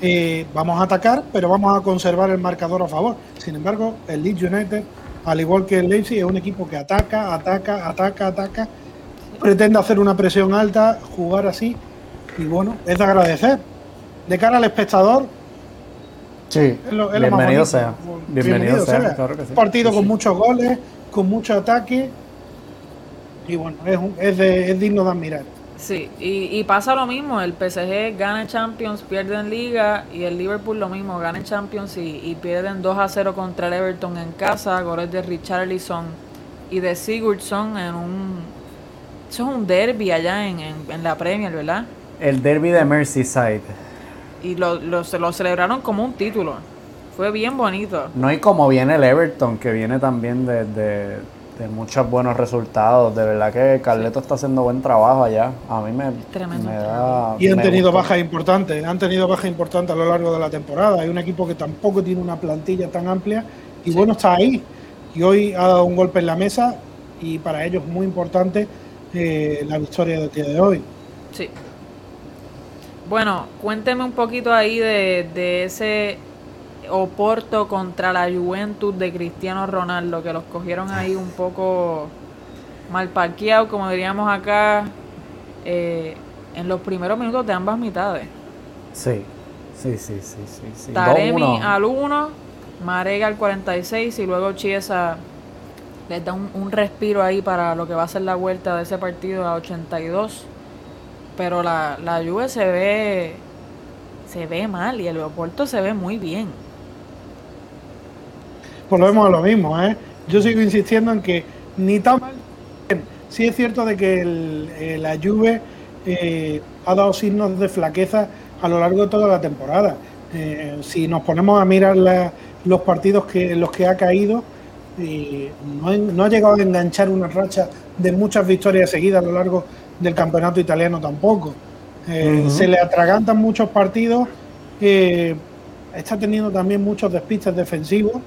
S3: Eh, vamos a atacar, pero vamos a conservar el marcador a favor. Sin embargo, el Leeds United, al igual que el Leipzig, es un equipo que ataca, ataca, ataca, ataca pretende hacer una presión alta, jugar así, y bueno, es de agradecer. De cara al espectador,
S1: sí, bienvenido sea. Bienvenido, sea,
S3: Partido con muchos goles, con mucho ataque, y bueno, es, es, digno de admirar.
S2: Sí, y, pasa lo mismo, el PSG gana Champions, pierde en Liga, y el Liverpool lo mismo, gana Champions y, y pierden 2 a 0 contra el Everton en casa, goles de Richarlison y de Sigurdsson en un eso es un derby allá en, la Premier, ¿verdad?
S1: El derby de Merseyside.
S2: Y lo, lo, lo celebraron como un título. Fue bien bonito.
S1: No, y como viene el Everton, que viene también de, de, muchos buenos resultados. De verdad que Carleto está haciendo buen trabajo allá. A mí me, me da.
S3: Y han tenido bajas importantes. Han tenido bajas importantes a lo largo de la temporada. Hay un equipo que tampoco tiene una plantilla tan amplia. Y bueno, está ahí. Y hoy ha dado un golpe en la mesa. Y para ellos es muy importante la victoria del día de hoy.
S2: Sí. Bueno, cuénteme un poquito ahí de, ese Oporto contra la Juventus de Cristiano Ronaldo, que los cogieron ahí un poco mal parqueados, como diríamos acá, eh, en los primeros minutos de ambas mitades.
S1: Sí, sí, sí, sí, sí.
S2: Taremi al 1, Marega al 46 y luego Chiesa les da un, respiro ahí para lo que va a ser la vuelta de ese partido a 82. Pero la, la Juve se ve se ve mal y el Leopoldo se ve muy bien.
S3: Volvemos a lo mismo, ¿eh? Yo sigo insistiendo en que ni tan mal. Sí es cierto de que eh, la Juve eh, ha dado signos de flaqueza a lo largo de toda la temporada. Eh, si nos ponemos a mirar los partidos que, en los que ha caído, y no, ha llegado a enganchar una racha de muchas victorias seguidas a lo largo del campeonato italiano tampoco. Se le atragantan muchos partidos, está teniendo también muchos despistes defensivos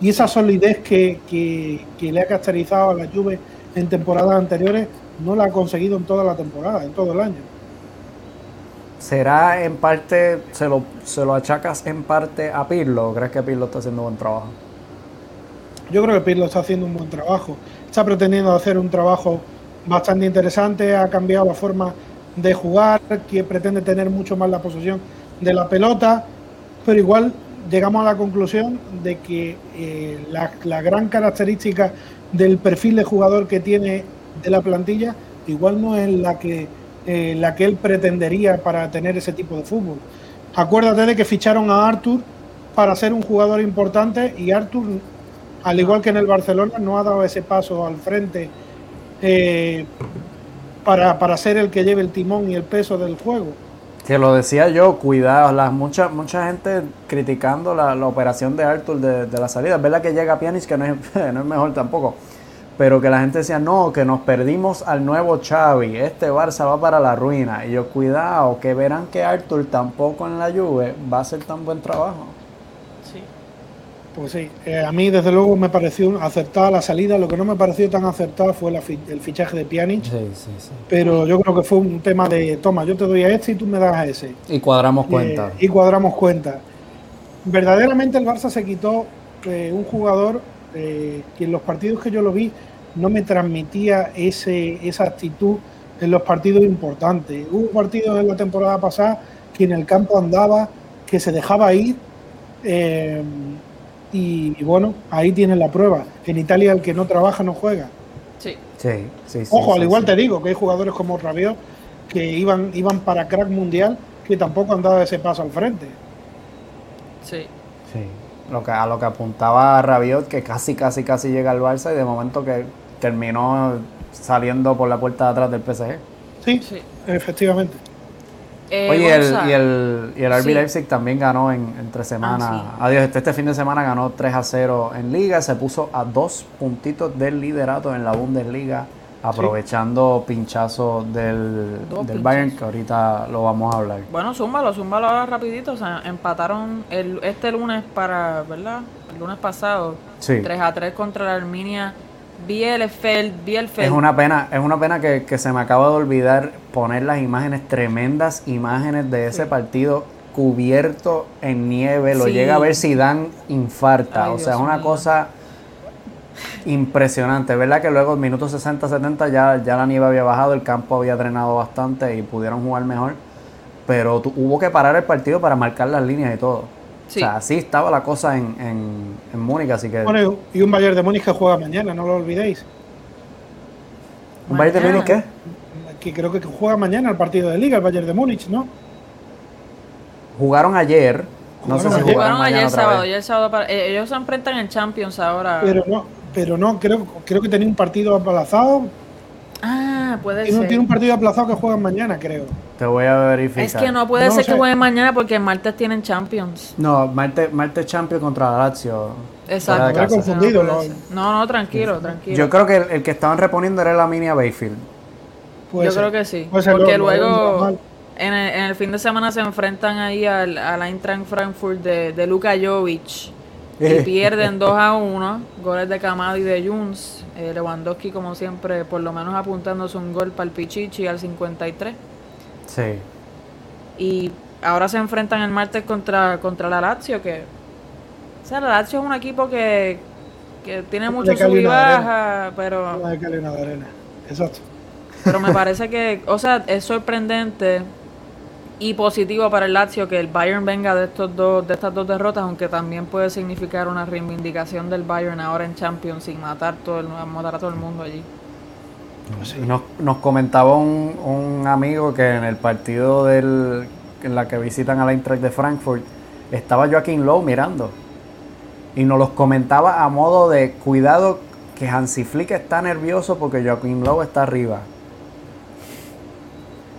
S3: y esa solidez que, que, le ha caracterizado a la Juve en temporadas anteriores no la ha conseguido en toda la temporada, en todo el año.
S1: ¿Será en parte, se lo, se lo achacas en parte a Pirlo o crees que Pirlo está haciendo buen trabajo?
S3: Yo creo que Pirlo está haciendo un buen trabajo. Está pretendiendo hacer un trabajo bastante interesante, ha cambiado la forma de jugar, que pretende tener mucho más la posesión de la pelota, pero igual llegamos a la conclusión de que eh, la, gran característica del perfil de jugador que tiene de la plantilla igual no es la que, eh, la que él pretendería para tener ese tipo de fútbol. Acuérdate de que ficharon a Arthur para ser un jugador importante y Arthur al igual que en el Barcelona, no ha dado ese paso al frente eh, para, ser el que lleve el timón y el peso del juego.
S1: Que lo decía yo, cuidado, la, mucha, mucha gente criticando la, operación de Arthur de, la salida. Es verdad que llega Pjanic, que no es, no es mejor tampoco. Pero que la gente decía, no, que nos perdimos al nuevo Xavi, este Barça va para la ruina. Y yo, cuidado, que verán que Arthur tampoco en la Juve va a hacer tan buen trabajo.
S3: Pues sí, eh, a mí desde luego me pareció acertada la salida, lo que no me pareció tan acertada fue el fichaje de Pjanic, sí, sí, sí. pero yo creo que fue un tema de, toma, yo te doy a este y tú me das a ese.
S1: Y cuadramos cuenta.
S3: y cuadramos cuenta. verdaderamente el Barça se quitó eh, un jugador eh, que en los partidos que yo lo vi no me transmitía ese, esa actitud en los partidos importantes. Hubo partidos en la temporada pasada que en el campo andaba, que se dejaba ir. Y, bueno, ahí tienen la prueba. En Italia el que no trabaja no juega.
S2: Sí.
S1: Sí, sí,
S3: Ojo, al igual te digo que hay jugadores como Rabiot que iban, iban para crack mundial que tampoco han dado ese paso al frente.
S2: Sí.
S1: Sí. Lo que, a lo que apuntaba Rabiot, que casi, casi, casi llega al Barça y de momento que terminó saliendo por la puerta de atrás del PSG.
S3: Sí,
S2: Sí.
S3: efectivamente.
S2: Eh,
S1: Oye, el, y el, y el RB
S2: Sí.
S1: Leipzig también ganó en, entre semanas.
S2: Ah, sí.
S1: Adiós, este, este fin de semana ganó 3 a 0 en Liga. Se puso a dos puntitos del liderato en la Bundesliga, aprovechando pinchazo del,
S2: Dos
S1: del Bayern,
S2: pinchazos.
S1: que ahorita lo vamos a hablar.
S2: Bueno, zúmbalo, zúmbalo ahora rapidito. O sea, empataron el, este lunes para, ¿verdad? El lunes pasado.
S1: Sí.
S2: 3 a 3 contra la Arminia. Bielefeld, Bielefeld.
S1: Es una pena, es una pena que, que se me acaba de olvidar poner las imágenes, tremendas imágenes de ese
S2: Sí.
S1: partido cubierto en nieve. Lo
S2: Sí.
S1: llega a ver si dan infarta.
S2: Ay,
S1: o sea, es una
S2: mío.
S1: cosa impresionante. ¿Verdad que luego, minutos 60, 70, ya, ya la nieve había bajado, el campo había drenado bastante y pudieron jugar mejor? Pero tu- hubo que parar el partido para marcar las líneas y todo.
S2: Sí.
S1: O sea, así estaba la cosa en, en, en Múnich, así que...
S3: Bueno, y un Bayern de Múnich que juega mañana, no lo olvidéis.
S1: ¿Un Bayern de
S2: mañana.
S1: Múnich qué?
S3: Que creo que juega mañana el partido de Liga, el Bayern de Múnich, ¿no?
S1: Jugaron ayer. No sé
S3: Jugaron
S1: si
S3: ayer.
S1: jugaron
S2: Jugaron
S1: mañana
S2: ayer
S1: otra
S2: sábado,
S1: vez.
S2: ayer sábado para- eh, ellos se enfrentan en Champions ahora.
S3: Pero no, pero no, creo, creo que tenía un partido aplazado.
S2: Ah, puede
S3: Tiene,
S2: ser.
S3: tiene un partido aplazado que juegan mañana, creo.
S1: Te voy a verificar.
S2: Es que no puede
S3: No
S2: ser que jueguen mañana porque el martes tienen Champions.
S1: No, Marte, Marte Champions contra la Lazio.
S2: Exacto.
S1: Casa.
S3: confundido,
S2: no,
S3: ¿no?
S2: no, no, tranquilo, tranquilo.
S1: Yo creo que el, el que estaban reponiendo era la Minia Bayfield.
S3: Puede
S2: Yo
S3: ser.
S2: creo que sí.
S3: Puede
S2: Porque luego en el, en el fin de semana se enfrentan ahí al, al Eintracht Frankfurt de, de Luka Jovic y pierden 2 a 1. Goles de Camado y de Junz. Eh, Lewandowski, como siempre, por lo menos apuntándose un gol para el Pichichi al 53.
S1: Sí.
S2: Y ahora se enfrentan el martes contra, contra la Lazio, que... O sea, la Lazio es un equipo que, que tiene mucho sub y baja, pero...
S3: De arena. Exacto.
S2: Pero me parece que, o sea, es sorprendente y positivo para el Lazio que el Bayern venga de estos dos, de estas dos derrotas, aunque también puede significar una reivindicación del Bayern ahora en Champions sin matar todo el, matar a todo el mundo allí.
S1: Nos, nos comentaba un, un amigo que en el partido del, en la que visitan a la Eintracht de Frankfurt estaba Joaquín Lowe mirando. Y nos los comentaba a modo de cuidado que Hansi Flick está nervioso porque Joaquín Lowe está arriba.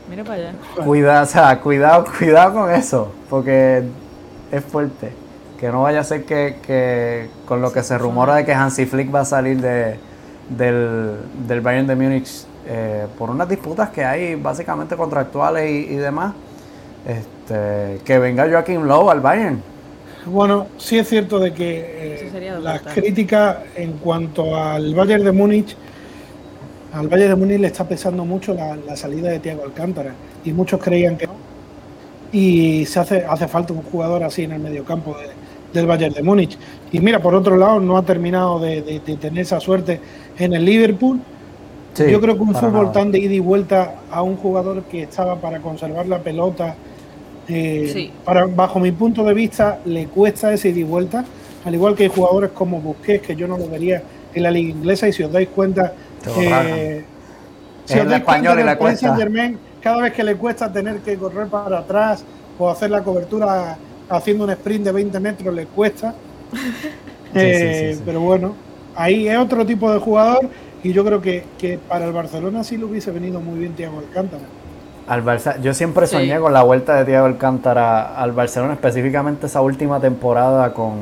S2: Mire para allá.
S1: Cuidado, o sea, cuidado, cuidado con eso, porque es fuerte. Que no vaya a ser que, que con lo que se rumora de que Hansi Flick va a salir de, del, del Bayern de Múnich eh, por unas disputas que hay básicamente contractuales y, y demás, este, que venga Joaquín Lowe al Bayern.
S3: Bueno, sí es cierto de que eh, las críticas en cuanto al Bayern de Múnich, al Bayern de Múnich le está pesando mucho la, la salida de Thiago Alcántara y muchos creían que no. Y se hace, hace falta un jugador así en el mediocampo de- del Bayern de Múnich. Y mira, por otro lado, no ha terminado de, de- de tener esa suerte en el Liverpool.
S1: Sí,
S3: Yo creo que un fútbol
S1: nada.
S3: tan de ida y vuelta a un jugador que estaba para conservar la pelota, eh,
S2: Sí.
S3: para, bajo mi punto de vista, le cuesta ese ida y vuelta. Al igual que hay jugadores como Busquets, que yo no lo vería en la liga inglesa, y si os dais cuenta,
S1: Te lo
S3: eh,
S1: Es el español y
S3: Paris
S1: cuesta.
S3: Saint-Germain, cada vez que le cuesta tener que correr para atrás o hacer la cobertura haciendo un sprint de 20 metros, le cuesta. Eh,
S1: sí, sí.
S3: Pero bueno, ahí es otro tipo de jugador y yo creo que, que para el Barcelona sí le hubiese venido muy bien Thiago Alcántara.
S1: Al Barça, yo siempre
S2: Sí.
S1: soñé con la vuelta de Thiago Alcántara al Barcelona, específicamente esa última temporada con,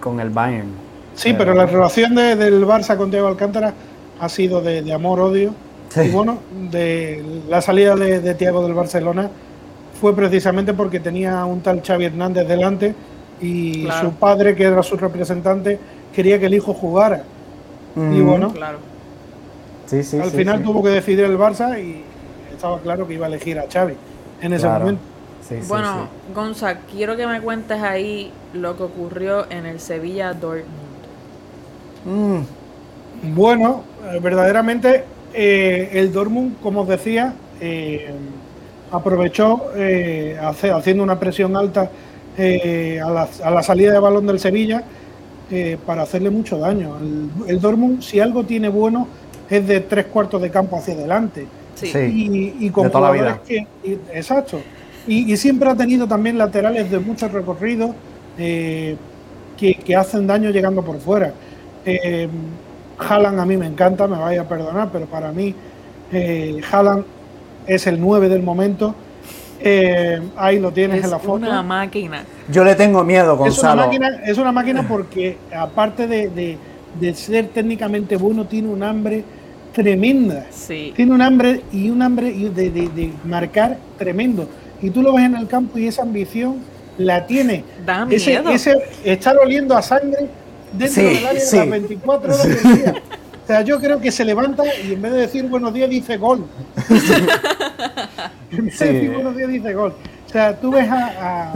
S1: con el Bayern.
S3: Sí, pero la relación de- del Barça con Thiago Alcántara ha sido de, de amor-odio.
S1: Sí.
S3: Y bueno, de la salida de, de Thiago del Barcelona fue precisamente porque tenía un tal Xavi Hernández delante y
S2: Claro.
S3: su padre, que era su representante, quería que el hijo jugara. Y bueno,
S2: Claro.
S1: Sí, sí,
S3: al
S1: sí,
S3: final
S1: sí.
S3: tuvo que decidir el Barça y estaba claro que iba a elegir a Xavi en ese
S1: Claro.
S3: momento.
S1: Sí, sí,
S2: Bueno, Gonza, quiero que me cuentes ahí lo que ocurrió en el Sevilla Dortmund.
S1: Mm,
S3: Bueno, eh, verdaderamente eh, el Dortmund, como os decía, eh, aprovechó eh, hace- haciendo una presión alta eh, a, la, a la salida de balón del Sevilla eh, para hacerle mucho daño. El, el Dortmund, si algo tiene bueno, es de tres cuartos de campo hacia adelante.
S2: Sí.
S3: Y, y con
S1: De toda la
S3: jugadores que. y- exacto. Y, y siempre ha tenido también laterales de mucho recorrido eh, que, que hacen daño llegando por fuera. Haaland a mí me encanta, me vaya a perdonar, pero para mí eh, Haaland es el 9 del momento. Eh, ahí lo tienes
S2: Es
S3: en la foto.
S2: una máquina.
S1: Yo le tengo miedo,
S3: Es una
S1: Gonzalo.
S3: máquina, es una máquina porque aparte de, de- de ser técnicamente bueno, tiene un hambre tremenda.
S2: Sí.
S3: Tiene un hambre y un hambre y de, de- de marcar tremendo. Y tú lo ves en el campo y esa ambición la tiene.
S2: Da
S3: Ese,
S2: miedo.
S3: ese estar oliendo a sangre dentro
S1: Sí,
S3: del área
S1: sí.
S3: de las 24 horas del día. O sea, yo creo que se levanta y en vez de decir buenos días dice gol. en vez de decir buenos días dice gol. O sea, tú ves a, a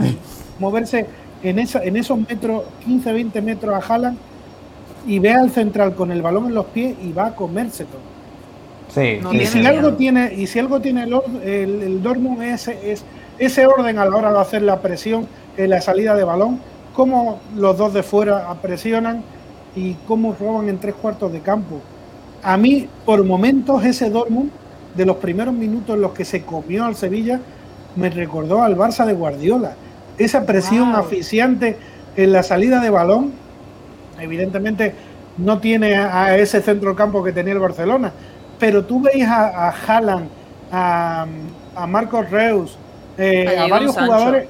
S3: moverse en, esa, en esos metros, 15, 20 metros a Haaland y ve al central con el balón en los pies y va a comerse todo.
S1: Sí,
S2: No
S3: y si
S2: miedo.
S3: algo tiene y si algo tiene el, el, el Dortmund es, es ese orden a la hora de hacer la presión en la salida de balón cómo los dos de fuera presionan y cómo roban en tres cuartos de campo a mí por momentos ese Dortmund de los primeros minutos en los que se comió al Sevilla me recordó al Barça de Guardiola esa presión
S2: Wow.
S3: aficiante en la salida de balón evidentemente no tiene a ese centro campo que tenía el Barcelona, pero tú veis a, a Haaland, a, a Marcos Reus, eh,
S2: A
S3: varios
S2: Sancho.
S3: jugadores,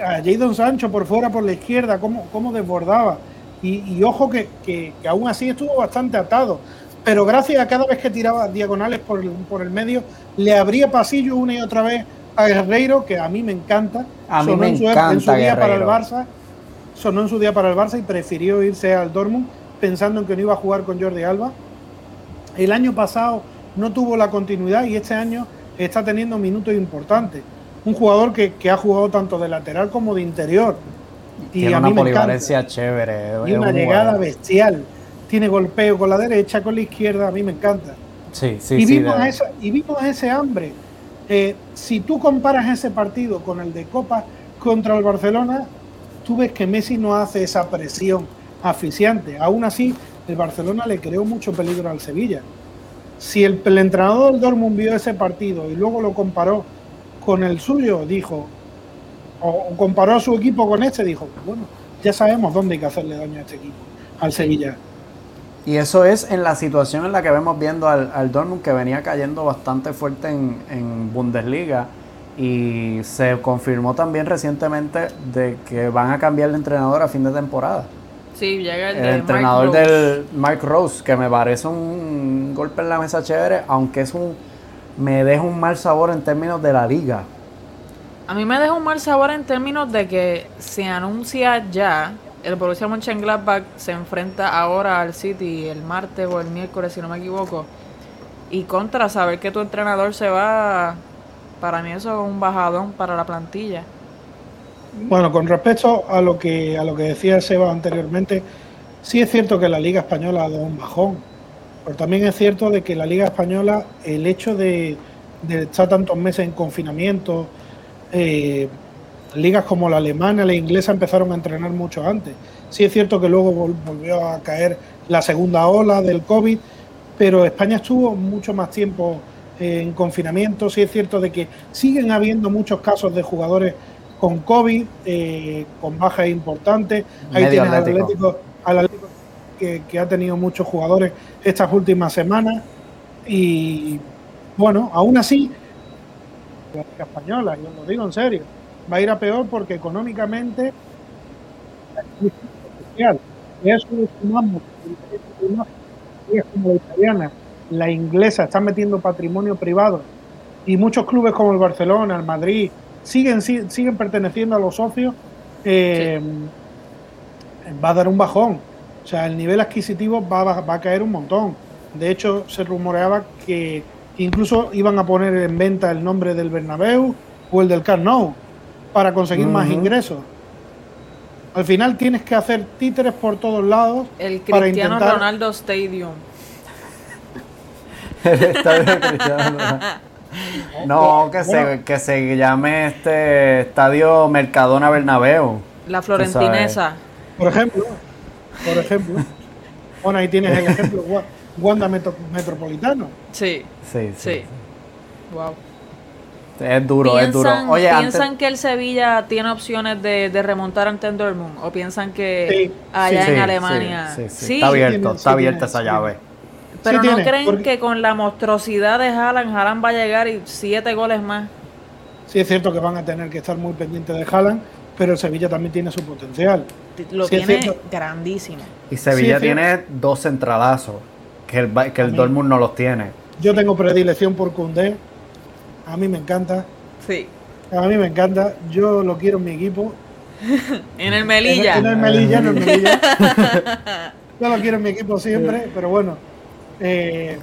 S3: a Jadon Sancho por fuera, por la izquierda, cómo, cómo desbordaba. Y, y ojo que, que- que aún así estuvo bastante atado. Pero gracias a cada vez que tiraba diagonales por el, por el medio, le abría pasillo una y otra vez a Guerreiro, que a mí me encanta.
S1: A mí
S3: Sonó
S1: me
S3: en su,
S1: encanta
S3: en su día para el. Barça sonó en su día para el Barça y prefirió irse al Dortmund pensando en que no iba a jugar con Jordi Alba. El año pasado no tuvo la continuidad y este año está teniendo minutos importantes. Un jugador que, que ha jugado tanto de lateral como de interior. Y
S1: Tiene
S3: a
S1: una
S3: mí me encanta.
S1: polivalencia chévere.
S3: Y una
S1: un
S3: llegada
S1: jugador.
S3: bestial. Tiene golpeo con la derecha, con la izquierda, a mí me encanta.
S1: Sí, sí,
S3: y,
S1: sí.
S3: vimos esa- y vimos ese hambre. Eh, si tú comparas ese partido con el de Copa contra el Barcelona, tú ves que Messi no hace esa presión asfixiante. Aún así, el Barcelona le creó mucho peligro al Sevilla. Si el, el entrenador del Dortmund vio ese partido y luego lo comparó con el suyo, dijo, o, o comparó a su equipo con este, dijo, bueno, ya sabemos dónde hay que hacerle daño a este equipo, al Sevilla.
S1: Y eso es en la situación en la que vemos viendo al, al Dortmund que venía cayendo bastante fuerte en, en Bundesliga y se confirmó también recientemente de que van a cambiar de entrenador a fin de temporada.
S2: Sí, llega el,
S1: El
S2: de
S1: entrenador
S2: Mike Rose.
S1: del Mike Rose, que me parece un golpe en la mesa chévere, aunque es un me deja un mal sabor en términos de la liga.
S2: A mí me deja un mal sabor en términos de que se anuncia ya el Borussia Mönchengladbach se enfrenta ahora al City el martes o el miércoles, si no me equivoco. Y contra saber que tu entrenador se va, para mí eso es un bajadón para la plantilla.
S3: Bueno, con respecto a lo que a lo que decía Seba anteriormente, sí es cierto que la Liga Española ha dado un bajón, pero también es cierto de que la Liga Española, el hecho de, de estar tantos meses en confinamiento, eh, ligas como la alemana, la inglesa empezaron a entrenar mucho antes. Sí es cierto que luego vol- volvió a caer la segunda ola del COVID, pero España estuvo mucho más tiempo eh, en confinamiento. Sí es cierto de que siguen habiendo muchos casos de jugadores con COVID, eh, con bajas importantes. Ahí
S1: Medio
S3: tienes al
S1: Atlético.
S3: Atlético, al Atlético que, que ha tenido muchos jugadores estas últimas semanas. Y bueno, aún así, la Liga española, yo lo digo en serio, va a ir a peor porque económicamente es eso sumamos, como la italiana, la inglesa, están metiendo patrimonio privado y muchos clubes como el Barcelona, el Madrid, siguen, si- siguen perteneciendo a los socios, eh, va a dar un bajón. O sea, el nivel adquisitivo va, a- va a caer un montón. De hecho, se rumoreaba que incluso iban a poner en venta el nombre del Bernabéu o el del Camp Nou para conseguir más ingresos. Al final tienes que hacer títeres por todos lados
S2: El
S3: para
S2: Cristiano
S3: intentar
S2: Ronaldo Stadium.
S1: El estadio de Cristiano Ronaldo. No, que se, que se llame este estadio Mercadona Bernabéu.
S2: La Florentinesa.
S3: Por ejemplo, por ejemplo, bueno, ahí tienes el ejemplo, Wa- Wanda Metro- Metropolitano.
S2: Sí,
S1: Sí, sí.
S2: sí. Wow.
S1: Es duro, es duro.
S2: ¿Piensan,
S1: Oye,
S2: ¿piensan
S1: antes,
S2: que el Sevilla tiene opciones de, de remontar ante el Dortmund? ¿O piensan que
S3: Sí,
S2: allá
S1: Sí,
S2: en Alemania?
S1: sí, sí, sí.
S2: Sí,
S1: Está abierto, está abierta esa
S3: sí
S1: llave.
S2: pero
S3: Sí
S2: ¿no
S3: tiene,
S2: creen
S3: porque-
S2: que con la monstruosidad de Haaland, Haaland va a llegar y siete goles más?
S3: Sí es cierto que van a tener que estar muy pendientes de Haaland, pero el Sevilla también tiene su potencial.
S2: Lo
S3: Sí,
S2: tiene grandísimo.
S1: Y Sevilla
S3: Sí,
S1: tiene dos centralazos, que el, que el. Dortmund no los tiene.
S3: Yo tengo predilección por Koundé, a mí me encanta,
S2: Sí.
S3: a mí me encanta, yo lo quiero en mi equipo.
S2: En el Melilla.
S3: En el Melilla, en el Melilla. Yo lo quiero en mi equipo siempre, pero bueno. Eh,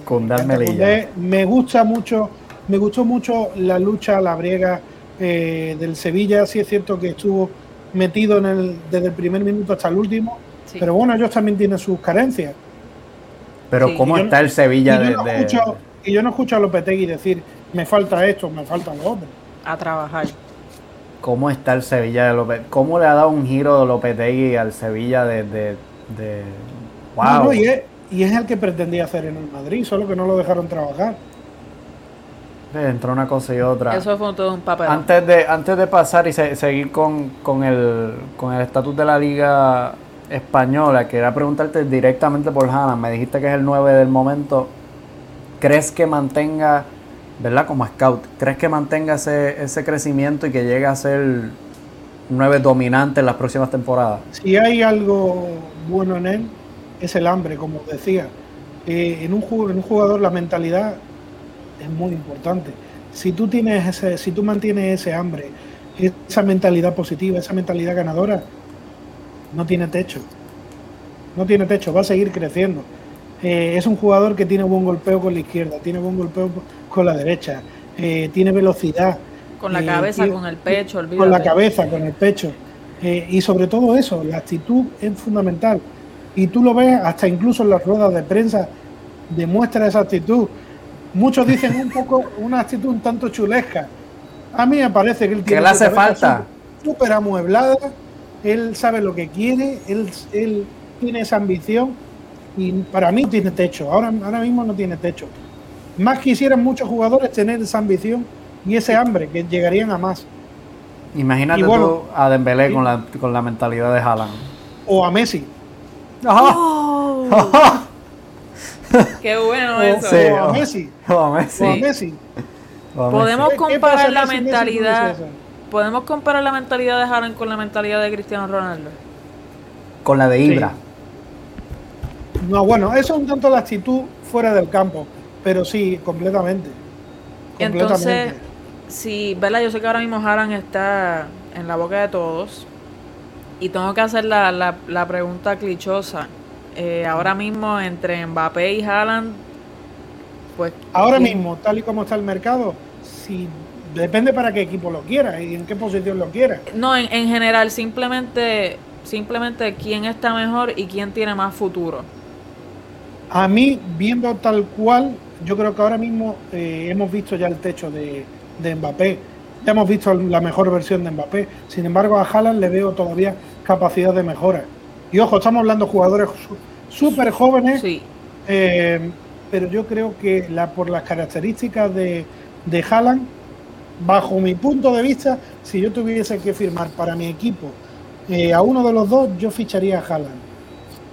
S1: Melilla.
S3: Me gusta mucho, me gustó mucho la lucha la briega eh, del Sevilla. Sí es cierto que estuvo metido en el, desde el primer minuto hasta el último,
S2: Sí.
S3: pero bueno, ellos también tienen sus carencias.
S1: Pero
S2: Sí,
S1: ¿cómo está
S3: no-
S1: el Sevilla
S3: y,
S1: de,
S3: yo no escucho, y yo no escucho a Lopetegui decir, me falta esto, me falta lo otro.
S2: A trabajar.
S1: cómo está el Sevilla de Lopetegui? ¿Cómo le ha dado un giro de Lopetegui al Sevilla de, de, de-
S3: No,
S1: wow?
S3: no, y, es, y es el que pretendía hacer en el Madrid, solo que no lo dejaron trabajar.
S1: Entre una cosa y otra.
S2: Eso fue todo un papel.
S1: Antes de, antes de pasar y se- seguir con, con el con el estatus de la liga española, quería preguntarte directamente por Haaland. Me dijiste que es el 9 del momento. ¿Crees que mantenga, verdad, como scout, crees que mantenga ese, ese crecimiento y que llegue a ser un 9 dominante en las próximas temporadas?
S3: Si hay algo bueno en él, es el hambre, como os decía. Eh, en, un, en un jugador la mentalidad es muy importante. Si tú tienes ese, si tú mantienes ese hambre, esa mentalidad positiva, esa mentalidad ganadora, no tiene techo. No tiene techo, va a seguir creciendo. Eh, es un jugador que tiene buen golpeo con la izquierda, tiene buen golpeo con la derecha, eh, tiene velocidad.
S2: con la
S3: eh,
S2: cabeza,
S3: tiene-
S2: con el pecho, olvídate.
S3: con la cabeza, con el pecho. Y sobre todo eso, la actitud es fundamental. Y tú lo ves hasta incluso en las ruedas de prensa, demuestra esa actitud. Muchos dicen un poco, una actitud un tanto chulesca. A mí me parece que él
S1: ¿Qué
S3: tiene
S1: le hace falta?
S3: súper- amueblada, él sabe lo que quiere, él, él tiene esa ambición y para mí tiene techo. Ahora, ahora mismo no tiene techo. Más quisieran muchos jugadores tener esa ambición y ese hambre, que llegarían a más.
S1: Imagínate
S3: bueno,
S1: tú a Dembélé
S3: sí.
S1: con la, con la mentalidad de Haaland.
S3: O a Messi.
S2: ¡Oh! ¡Qué bueno
S3: O,
S2: eso!
S1: Sí,
S3: o a
S1: o-
S3: Messi.
S1: O a
S3: O a
S1: Messi. O a Messi.
S2: Podemos
S3: ¿Qué- qué
S2: comparar la
S3: Messi
S2: mentalidad. Podemos comparar la mentalidad de Haaland con la mentalidad de Cristiano Ronaldo.
S1: Con la de Ibra.
S3: No, bueno, eso es un tanto la actitud fuera del campo, pero sí, completamente.
S2: Entonces,
S3: Completamente.
S2: sí, ¿verdad? Yo sé que ahora mismo Haaland está en la boca de todos. Y tengo que hacer la, la, la pregunta clichosa. Eh, ahora mismo, entre Mbappé y Haaland, pues.
S3: Ahora
S2: ¿quién-
S3: mismo, tal y como está el mercado, si depende para qué equipo lo quiera y en qué posición lo quiera.
S2: No, en, en general, simplemente, simplemente quién está mejor y quién tiene más futuro.
S3: A mí, viendo tal cual, yo creo que ahora mismo eh, hemos visto ya el techo de, de Mbappé. Ya hemos visto la mejor versión de Mbappé. Sin embargo, a Haaland le veo todavía capacidad de mejora. Y ojo, estamos hablando de jugadores súper jóvenes,
S2: Sí,
S3: eh, pero yo creo que la, por las características de, de Haaland, bajo mi punto de vista, si yo tuviese que firmar para mi equipo eh, a uno de los dos, yo ficharía a Haaland.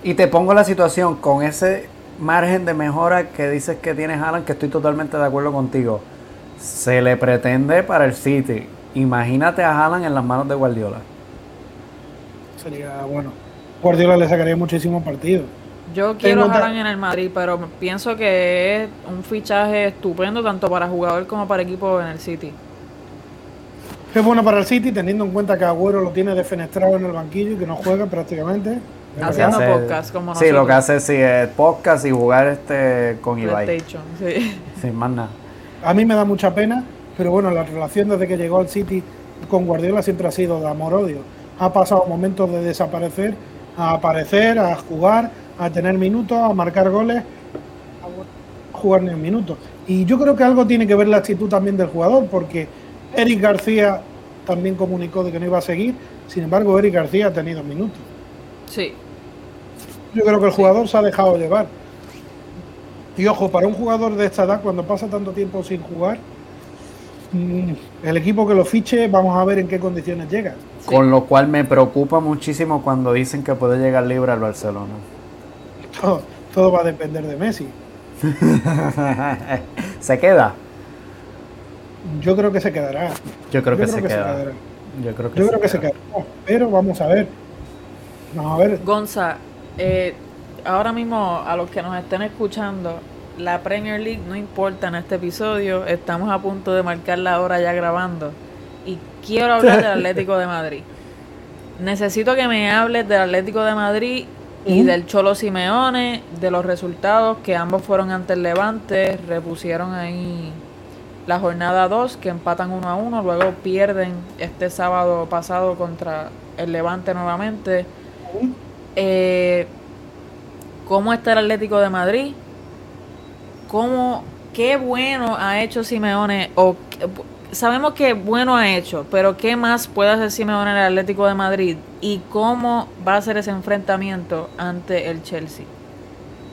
S1: Y te pongo la situación con ese margen de mejora que dices que tiene Haaland, que estoy totalmente de acuerdo contigo. Se le pretende para el City. Imagínate a Haaland en las manos de Guardiola.
S3: Sería bueno. Guardiola le sacaría muchísimos partidos.
S2: yo quiero a en el Madrid, pero pienso que es un fichaje estupendo tanto para jugador como para equipo en el City.
S3: Es bueno para el City, teniendo en cuenta que Agüero lo tiene defenestrado en el banquillo y que no juega prácticamente.
S2: Haciendo
S1: hace-
S2: podcast como
S1: Sí, lo
S2: nosotros.
S1: que hace sí, es podcast y jugar este con Ibai.
S2: PlayStation, sí.
S1: Sin más nada.
S3: A mí me da mucha pena pero bueno, la relación desde que llegó al City con Guardiola siempre ha sido de amor-odio. Ha pasado momentos de desaparecer a aparecer, a jugar, a tener minutos, a marcar goles, a jugar ni un minuto. Y yo creo que algo tiene que ver la actitud también del jugador, porque Eric García también comunicó de que no iba a seguir, sin embargo Eric García ha tenido minutos.
S2: Sí.
S3: Yo creo que el jugador se ha dejado llevar. Y ojo, para un jugador de esta edad, cuando pasa tanto tiempo sin jugar, mm, el equipo que lo fiche, vamos a ver en qué condiciones llega.
S1: Con lo cual me preocupa muchísimo cuando dicen que puede llegar libre al Barcelona.
S3: Todo, todo va a depender de Messi.
S1: ¿Se queda?
S3: Yo creo que se quedará.
S1: Yo creo que, se, queda.
S3: Yo creo que, se, quedará. Pero vamos a ver. Vamos a ver.
S2: Gonza, eh, ahora mismo a los que nos estén escuchando, la Premier League no importa en este episodio. Estamos a punto de marcar la hora ya grabando. Quiero hablar del Atlético de Madrid. Necesito que me hables del Atlético de Madrid y del Cholo Simeone, de los resultados que ambos fueron ante el Levante, repusieron ahí la jornada 2, que empatan 1 a 1, luego pierden este sábado pasado contra el Levante nuevamente. Eh, ¿Cómo está el Atlético de Madrid? ¿Cómo, qué bueno ha hecho Simeone? O, sabemos que bueno ha hecho, pero ¿qué más puede hacer Simeone en el Atlético de Madrid? ¿Y cómo va a ser ese enfrentamiento ante el Chelsea?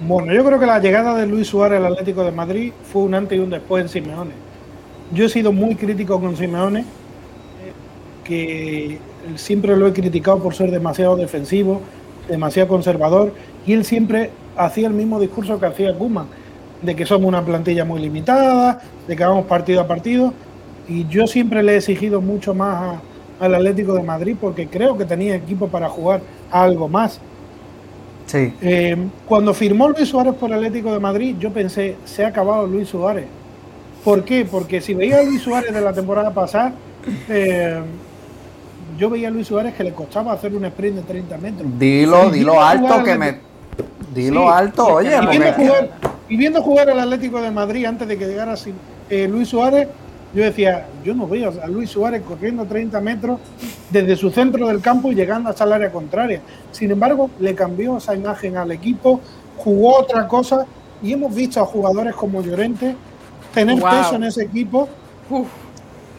S3: Bueno, yo creo que la llegada de Luis Suárez al Atlético de Madrid fue un antes y un después en Simeone. Yo he sido muy crítico con Simeone, que siempre lo he criticado por ser demasiado defensivo, demasiado conservador, y él siempre hacía el mismo discurso que hacía Guzmán, de que somos una plantilla muy limitada, de que vamos partido a partido, y yo siempre le he exigido mucho más al Atlético de Madrid porque creo que tenía equipo para jugar algo más.
S1: Sí.
S3: Eh, cuando firmó Luis Suárez por el Atlético de Madrid, yo pensé, se ha acabado Luis Suárez. ¿Por qué? Porque si veía a Luis Suárez de la temporada pasada, eh, yo veía a Luis Suárez que le costaba hacer un sprint de 30 metros.
S1: Dilo, dilo alto que me... Dilo alto, oye.
S3: Y viendo, jugar, al Atlético de Madrid antes de que llegara eh, Luis Suárez, yo decía, yo no veo a Luis Suárez corriendo 30 metros desde su centro del campo y llegando hasta el área contraria. Sin embargo, le cambió esa imagen al equipo, jugó otra cosa y hemos visto a jugadores como Llorente tener peso en ese equipo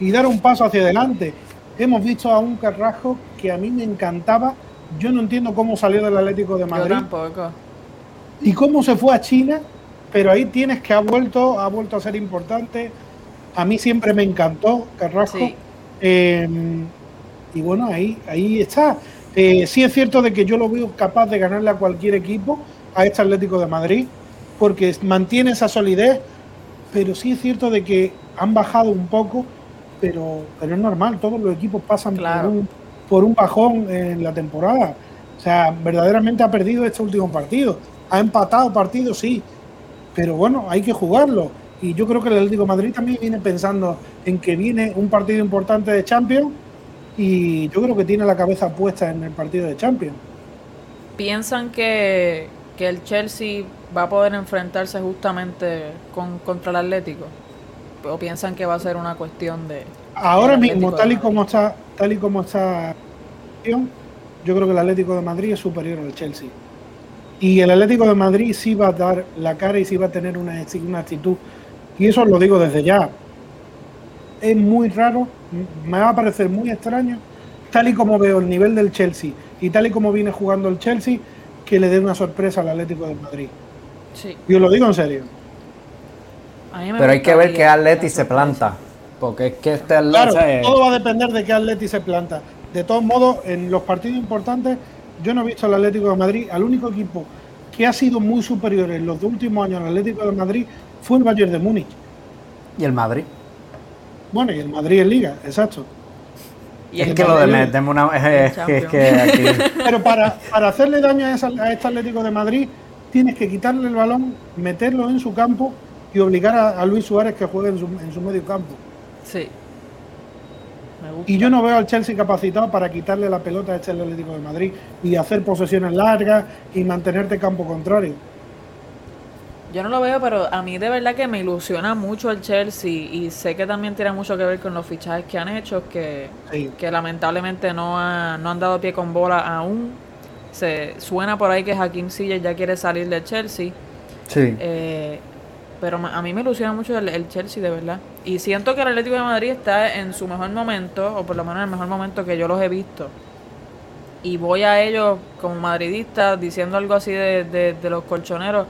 S3: y dar un paso hacia adelante. Hemos visto a un Carrasco que a mí me encantaba. Yo no entiendo cómo salió del Atlético de Madrid. Y cómo se fue a China, pero ahí tienes que ha vuelto, ha vuelto a ser importante a mí siempre me encantó Carrasco. Em, y bueno, ahí, ahí está. Eh, sí es cierto de que yo lo veo capaz de ganarle a cualquier equipo, a este Atlético de Madrid, porque mantiene esa solidez, pero sí es cierto de que han bajado un poco, pero, pero es normal, todos los equipos pasan por, un, por un bajón en la temporada. O sea, verdaderamente ha perdido este último partido. Ha empatado partidos, sí, pero bueno, hay que jugarlo. Y yo creo que el Atlético Madrid también viene pensando en que viene un partido importante de Champions y yo creo que tiene la cabeza puesta en el partido de Champions.
S2: ¿Piensan que, el Chelsea va a poder enfrentarse justamente con, contra el Atlético? ¿O piensan que va a ser una cuestión de...
S3: Ahora mismo, tal y como está, tal y como está, yo creo que el Atlético de Madrid es superior al Chelsea. Y el Atlético de Madrid sí va a dar la cara y sí va a tener una, una actitud y eso lo digo desde ya. Es muy raro, me va a parecer muy extraño, tal y como veo el nivel del Chelsea y tal y como viene jugando el Chelsea, que le dé una sorpresa al Atlético de Madrid. Sí. Yo lo digo en serio.
S1: Pero hay que ver qué Atleti se planta. Porque es que este
S3: Atleti. Claro, todo va a depender de qué Atleti se planta. De todos modos, en los partidos importantes, yo no he visto al Atlético de Madrid. Al único equipo que ha sido muy superior en los últimos años al Atlético de Madrid fue el Bayern de Múnich.
S1: ¿Y el Madrid?
S3: Bueno, y el Madrid en Liga, exacto.
S1: Y es que lo de meterme una. Es, que,
S3: Pero para, para hacerle daño a, este Atlético de Madrid, tienes que quitarle el balón, meterlo en su campo y obligar a, Luis Suárez que juegue en su, en su medio campo.
S2: Sí.
S3: Y yo no veo al Chelsea capacitado para quitarle la pelota a este Atlético de Madrid y hacer posesiones largas y mantenerte campo contrario.
S2: Yo no lo veo, pero a mí de verdad que me ilusiona mucho el Chelsea y sé que también tiene mucho que ver con los fichajes que han hecho, que,
S3: Sí.
S2: que lamentablemente no, ha- no han dado pie con bola aún. Se suena por ahí que Hakim Ziyech ya quiere salir del Chelsea,
S1: Sí.
S2: eh, pero a mí me ilusiona mucho el, el Chelsea de verdad. Y siento que el Atlético de Madrid está en su mejor momento, o por lo menos en el mejor momento que yo los he visto. Y voy a ellos como madridista diciendo algo así de, de- de los colchoneros.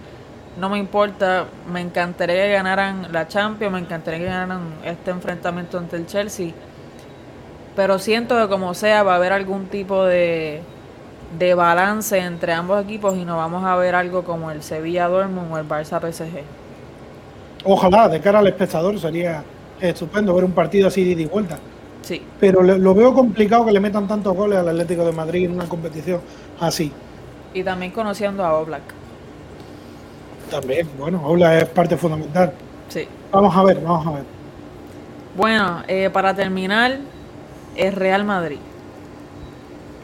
S2: No me importa, me encantaría que ganaran la Champions, me encantaría que ganaran este enfrentamiento ante el Chelsea. Pero siento que como sea va a haber algún tipo de, de balance entre ambos equipos y no vamos a ver algo como el Sevilla Dortmund o el Barça PSG.
S3: Ojalá, de cara al espectador, sería estupendo ver un partido así de ida y vuelta.
S2: Sí,
S3: Pero lo veo complicado que le metan tantos goles al Atlético de Madrid en una competición así.
S2: y también conociendo a Oblak.
S3: También, bueno, Ola es parte fundamental.
S2: Sí.
S3: Vamos a ver, vamos a ver.
S2: Bueno, eh, para terminar, el Real Madrid.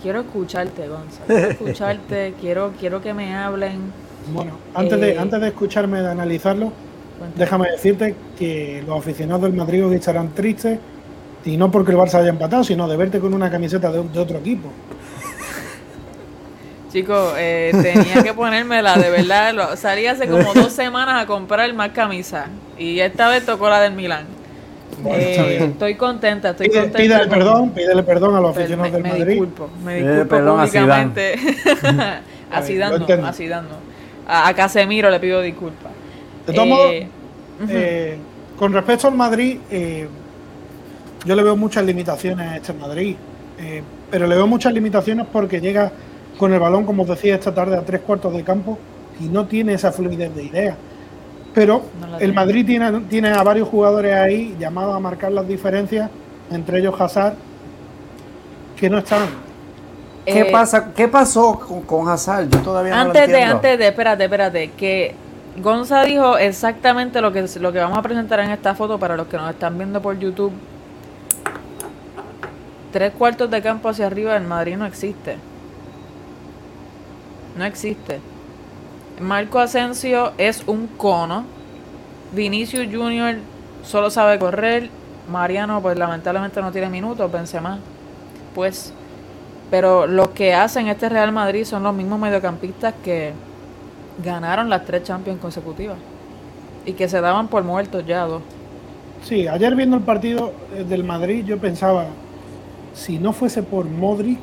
S2: Quiero escucharte, Gonzalo. Quiero escucharte, quiero, quiero que me hablen.
S3: Bueno, antes de,
S2: Eh,
S3: antes de escucharme, de analizarlo,
S2: Cuéntame.
S3: déjame decirte que los aficionados del Madrid hoy estarán tristes, y no porque el Barça haya empatado, sino de verte con una camiseta de, de otro equipo.
S2: Chicos, eh, tenía que ponérmela, de verdad. Lo, salí hace como dos semanas a comprar más camisas. Y esta vez tocó la del Milán.
S3: Bueno,
S2: Eh,
S3: está bien.
S2: estoy contenta, estoy
S3: Pide-
S2: contenta.
S3: pídele
S2: con-
S3: perdón, pídele perdón a los aficionados
S2: me,
S3: del
S2: me
S3: Madrid.
S2: disculpo, me
S1: Pide
S2: disculpo
S1: perdón
S2: públicamente. a Zidane no, a Zidane no. A, a Casemiro le pido disculpas.
S3: De todos
S2: Eh,
S3: modos. Eh, con respecto al Madrid, eh, yo le veo muchas limitaciones a este Madrid, eh, pero le veo muchas limitaciones porque llega con el balón, como os decía esta tarde, a tres cuartos de campo y no tiene esa fluidez de ideas. Pero
S2: No
S3: el. Madrid tiene, tiene a varios jugadores ahí llamados a marcar las diferencias, entre ellos Hazard, que no están.
S1: ¿Qué,
S2: Eh,
S1: pasa, ¿Qué pasó con, con Hazard? Yo todavía no lo
S2: Antes de, antes de, espérate, espérate, que Gonza dijo exactamente lo que, lo que vamos a presentar en esta foto para los que nos están viendo por YouTube. Tres cuartos de campo hacia arriba en Madrid no existe. No existe. Marco Asensio es un cono. Vinicius Junior solo sabe correr. Mariano, pues lamentablemente no tiene minutos. Benzema, pues. Pero los que hacen este Real Madrid son los mismos mediocampistas que ganaron las tres Champions consecutivas. Y que se daban por muertos ya dos.
S3: Sí, ayer viendo el partido eh, del Madrid, yo pensaba, si no fuese por Modric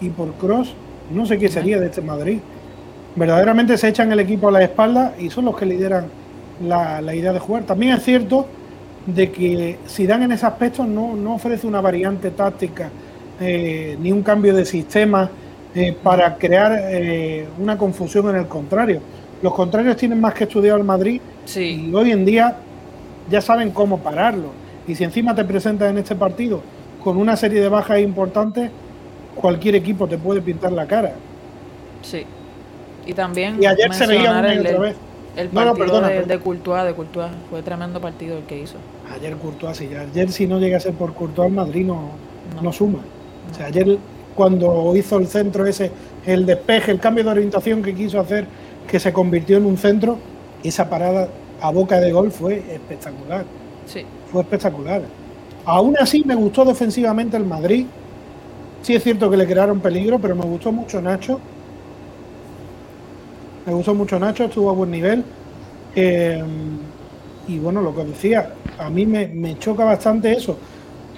S3: y por Cross, no sé qué sería de este Madrid. Verdaderamente se echan el equipo a la espalda y son los que lideran la, la idea de jugar. También es cierto de que Zidane en ese aspecto no, no ofrece una variante táctica eh, ni un cambio de sistema eh, para crear eh, una confusión en el contrario. Los contrarios tienen más que estudiar al Madrid
S2: Sí,
S3: y hoy en día ya saben cómo pararlo. Y si encima te presentas en este partido con una serie de bajas importantes, cualquier equipo te puede pintar la cara.
S2: sí. Y también
S3: Y ayer se veía una y otra
S2: el-
S3: vez.
S2: el
S3: No, no,
S2: partido
S3: perdona,
S2: de, de Courtois, de Courtois. Fue tremendo partido el que hizo.
S3: Ayer Courtois, sí, ayer si no llega a ser por Courtois, el Madrid no,
S2: No.
S3: no suma. O sea, ayer cuando hizo el centro ese, el despeje, el cambio de orientación que quiso hacer, que se convirtió en un centro, esa parada a boca de gol fue espectacular.
S2: Sí.
S3: fue espectacular. Aún así me gustó defensivamente el Madrid. Sí es cierto que le crearon peligro, pero me gustó mucho Nacho. Me gustó mucho Nacho, estuvo a buen nivel. Eh, y bueno, lo que decía, a mí me, me choca bastante eso.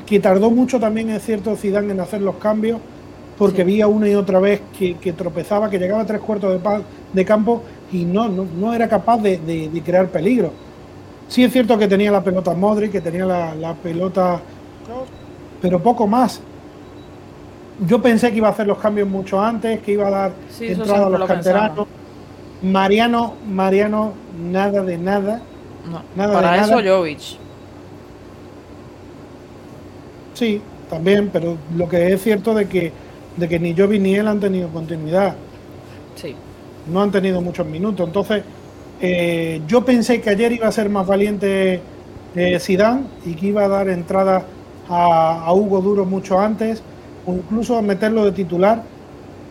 S3: Que tardó mucho también, es cierto, Zidane en hacer los cambios, porque
S2: Sí.
S3: veía una y otra vez que, que tropezaba, que llegaba a tres cuartos de, pa- de campo y no, no, no era capaz de, de- de crear peligro. Sí es cierto que tenía la pelota Modric, que tenía la, la pelota, pero poco más. Yo pensé que iba a hacer los cambios mucho antes, que iba a dar
S2: Sí,
S3: entrada a los
S2: lo
S3: canteranos. Mariano, Mariano, nada de nada.
S2: No.
S3: Nada
S2: Para
S3: de
S2: eso
S3: nada.
S2: Jovic.
S3: Sí, también, pero lo que es cierto de que, de que ni Jovi ni él han tenido continuidad.
S2: Sí.
S3: no han tenido muchos minutos. Entonces, eh, yo pensé que ayer iba a ser más valiente eh, Zidane y que iba a dar entrada a, a Hugo Duro mucho antes, o incluso a meterlo de titular.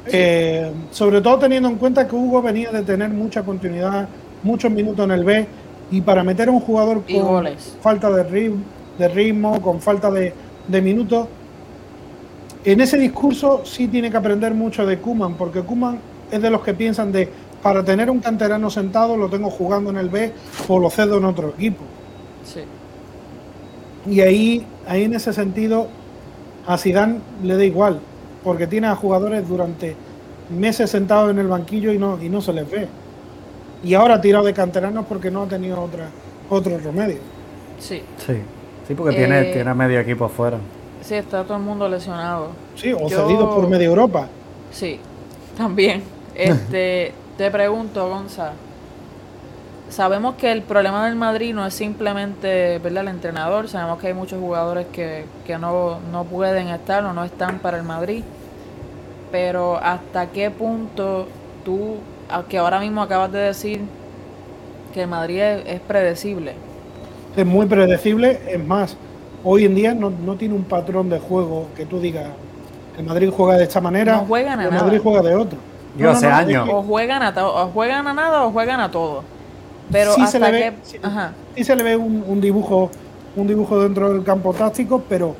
S3: Eh, sobre todo teniendo en cuenta que Hugo venía de tener mucha continuidad muchos minutos en el B y para meter a un jugador con
S2: goles.
S3: falta de ritmo, de ritmo con falta de, de minutos, en ese discurso sí tiene que aprender mucho de Kuman, porque Kuman es de los que piensan de para tener un canterano sentado lo tengo jugando en el B o lo cedo en otro equipo.
S2: Sí.
S3: Y ahí, ahí en ese sentido, a Zidane le da igual, porque tiene a jugadores durante meses sentados en el banquillo y no, y no se les ve. Y ahora ha tirado de canteranos porque no ha tenido otra, otro remedio.
S2: Sí.
S1: Sí, sí porque tiene,
S2: Eh,
S1: tiene medio equipo afuera.
S2: Sí, está todo el mundo lesionado.
S3: Sí, o
S2: Yo-
S3: cedidos por media Europa.
S2: Sí, también. Este, te pregunto, Gonza. Sabemos que el problema del Madrid no es simplemente ¿verdad? el entrenador, sabemos que hay muchos jugadores que, que no, no pueden estar o no están para el Madrid, pero ¿hasta qué punto tú, que ahora mismo acabas de decir que el Madrid es, es predecible?
S3: Es muy predecible. Es más, hoy en día no, no tiene un patrón de juego que tú digas, el Madrid juega de esta manera,
S2: No juegan a
S3: el
S2: nada.
S3: Madrid juega de otro.
S1: Yo hace
S3: es
S1: años.
S3: que
S2: O juegan a, o juegan a nada o juegan a todo. Pero
S3: sí
S2: hasta
S3: se le ve, sí-
S2: Ajá.
S3: sí se le ve un, un dibujo un dibujo dentro del campo táctico, pero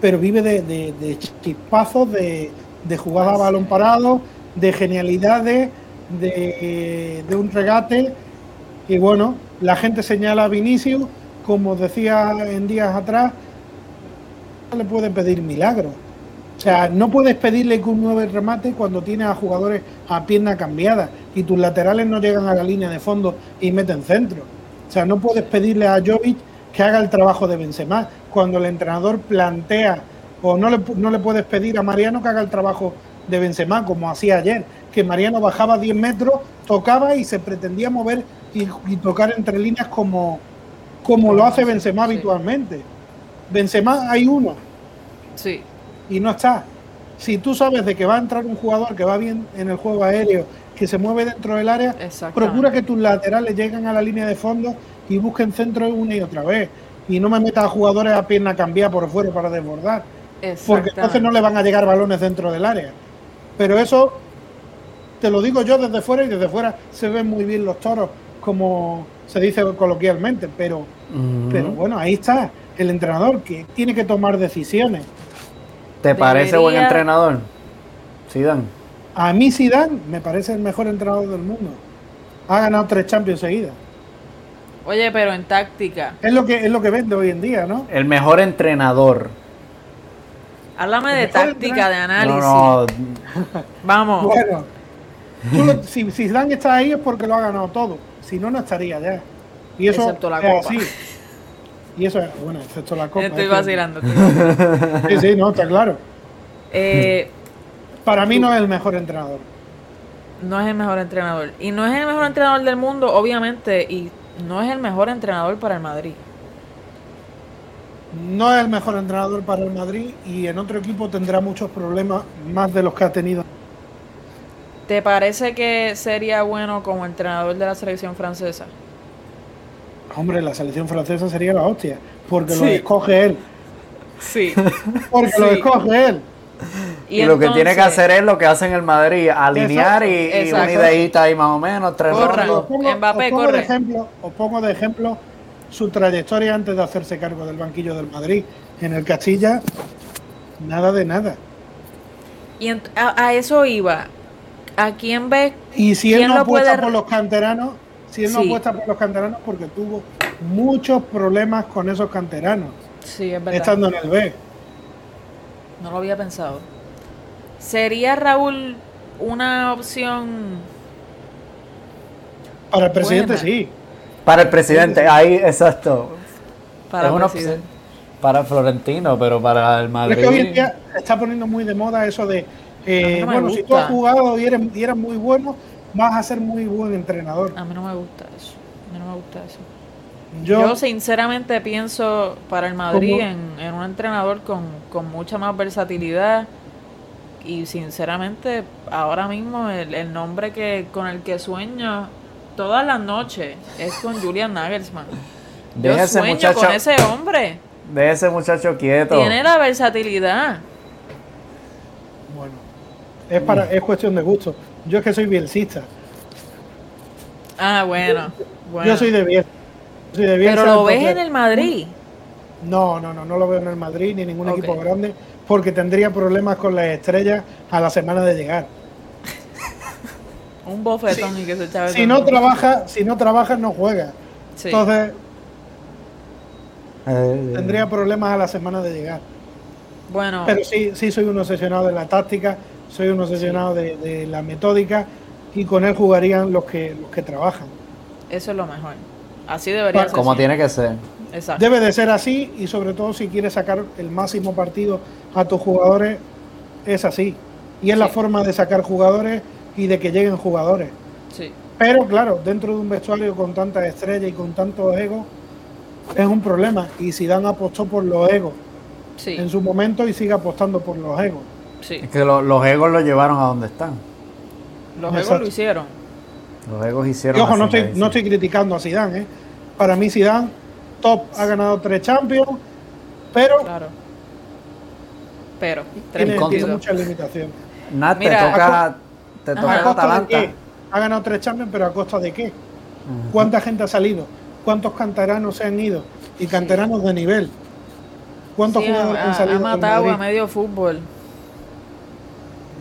S3: pero vive de, de- de chispazos, de, de jugada a balón parado, de genialidades, de, de un regate. Y bueno, la gente señala a Vinicius, como decía en días atrás, no le puede pedir milagros. O sea, no puedes pedirle que un nuevo remate cuando tienes a jugadores a pierna cambiada y tus laterales no llegan a la línea de fondo y meten centro. O sea, no puedes pedirle a Jovic que haga el trabajo de Benzema cuando el entrenador plantea o no le, no le puedes pedir a Mariano que haga el trabajo de Benzema como hacía ayer, que Mariano bajaba 10 metros, tocaba y se pretendía mover y, y tocar entre líneas como, como lo hace Benzema habitualmente. Benzema hay uno,
S2: Sí.
S3: y no está. Si tú sabes de que va a entrar un jugador que va bien en el juego aéreo, que se mueve dentro del área, procura que tus laterales lleguen a la línea de fondo y busquen centro una y otra vez. Y no me metas a jugadores a pierna cambiada por fuera para desbordar, porque entonces no le van a llegar balones dentro del área. Pero eso te lo digo yo desde fuera y desde fuera se ven muy bien los toros, como se dice coloquialmente. Pero, pero bueno, ahí está el entrenador que tiene que tomar decisiones.
S1: ¿Te parece buen entrenador? Zidane.
S3: A mí Zidane me parece el mejor entrenador del mundo. Ha ganado tres Champions seguidas.
S2: Oye, pero en táctica.
S3: Es lo que es lo que vende hoy en día, ¿no?
S1: El mejor entrenador.
S2: Háblame de táctica, de análisis.
S1: No, no,
S2: Vamos.
S3: Bueno, tú lo- si, si Zidane está ahí es porque lo ha ganado todo. Si no, no estaría ya. Y eso
S2: Excepto la
S3: es
S2: Copa.
S3: así. Y eso es, bueno, excepto la copa. Que-
S2: estoy vacilando.
S3: Sí, sí, no, está claro.
S2: Eh,
S3: Para mí no es el mejor entrenador.
S2: no es el mejor entrenador. Y no es el mejor entrenador del mundo, obviamente. Y no es el mejor entrenador para el Madrid.
S3: No es el mejor entrenador para el Madrid y en otro equipo tendrá muchos problemas más de los que ha tenido.
S2: ¿Te parece que sería bueno como entrenador de la selección francesa?
S3: Hombre, la selección francesa sería la hostia, porque lo escoge él.
S2: Sí.
S3: Porque lo escoge él.
S1: Y, lo que tiene que hacer es lo que hacen en el Madrid, alinear y, y
S2: Exacto.
S1: una ideita ahí más o menos, tres
S2: Corran.
S3: Os pongo,
S2: Mbappé,
S3: os pongo
S2: corre.
S3: de ejemplo, os pongo de ejemplo su trayectoria antes de hacerse cargo del banquillo del Madrid. En el Castilla, nada de nada.
S2: Y a, a eso iba. ¿A quién ves?
S3: Y si él
S2: ¿Quién
S3: no
S2: lo puede
S3: apuesta
S2: re-
S3: por los canteranos, si él no
S2: Sí.
S3: apuesta por los canteranos, porque tuvo muchos problemas con esos canteranos,
S2: Sí, es verdad.
S3: estando en el B.
S2: No lo había pensado. ¿Sería Raúl una opción?
S3: Para el presidente
S2: Buena.
S3: sí.
S1: Para el presidente, ahí, exacto.
S2: Para
S1: Es una opción para Florentino, pero para el Madrid.
S3: es que hoy en día está poniendo muy de moda eso de, eh,
S2: no
S3: bueno, si tú has jugado y eres, y eres muy bueno, vas a ser muy buen entrenador.
S2: A mí no me gusta eso. A mí no me gusta eso.
S3: Yo,
S2: Yo, sinceramente pienso para el Madrid en, en un entrenador con, con mucha más versatilidad y sinceramente ahora mismo el, el nombre que con el que sueño todas las noches es con Julian Nagelsmann. Yo
S1: Deja ese
S2: sueño
S1: muchacho,
S2: con ese hombre.
S1: deja ese muchacho quieto.
S2: Tiene la versatilidad.
S3: bueno, es, para, es cuestión de gusto. Yo es que soy bielcista.
S2: Ah, bueno. bueno.
S3: Yo soy de soy de Bielsa,
S2: Pero lo ves en el Madrid.
S3: No, no, no, no lo veo en el Madrid ni ningún equipo grande porque tendría problemas con las estrellas a la semana de llegar.
S2: Un bofetón y que se echaba el
S3: Si no trabaja, si no trabaja no juega.
S2: Sí.
S3: Entonces
S1: Eh,
S3: tendría problemas a la semana de llegar.
S2: Bueno,
S3: Pero sí, sí soy un obsesionado de la táctica, soy un obsesionado de, de la metódica y con él jugarían los que los que trabajan.
S2: eso es lo mejor. Así debería ser.
S1: Como tiene que ser.
S2: Exacto.
S3: Debe de ser así y sobre todo si quieres sacar el máximo partido a tus jugadores, es así. Y es la forma de sacar jugadores y de que lleguen jugadores.
S2: Sí.
S3: Pero claro, dentro de un vestuario con tantas estrellas y con tantos egos, es un problema. Y Zidane apostó por los egos
S2: Sí.
S3: en su momento y sigue apostando por los egos.
S2: Sí.
S1: Es que lo- los egos lo llevaron a donde están.
S2: Los egos lo hicieron.
S1: Los egos hicieron.
S3: Y ojo, no estoy, no estoy criticando a Zidane, ¿eh? Para mí Zidane, top, ha ganado tres Champions, pero
S2: Claro. Pero, tres
S3: tiene, tiene muchas limitaciones.
S1: Nat, te
S2: Mira,
S1: toca, te toca
S3: ¿A
S1: el
S3: costa de
S1: Atalanta.
S3: qué? Ha ganado tres Champions, pero ¿a costa de qué? ¿Cuánta gente ha salido? ¿Cuántos canteranos se han ido? Y canteranos de nivel. ¿Cuántos
S2: Sí,
S3: jugadores
S2: ha,
S3: han
S2: ha
S3: salido del
S2: matado a medio fútbol.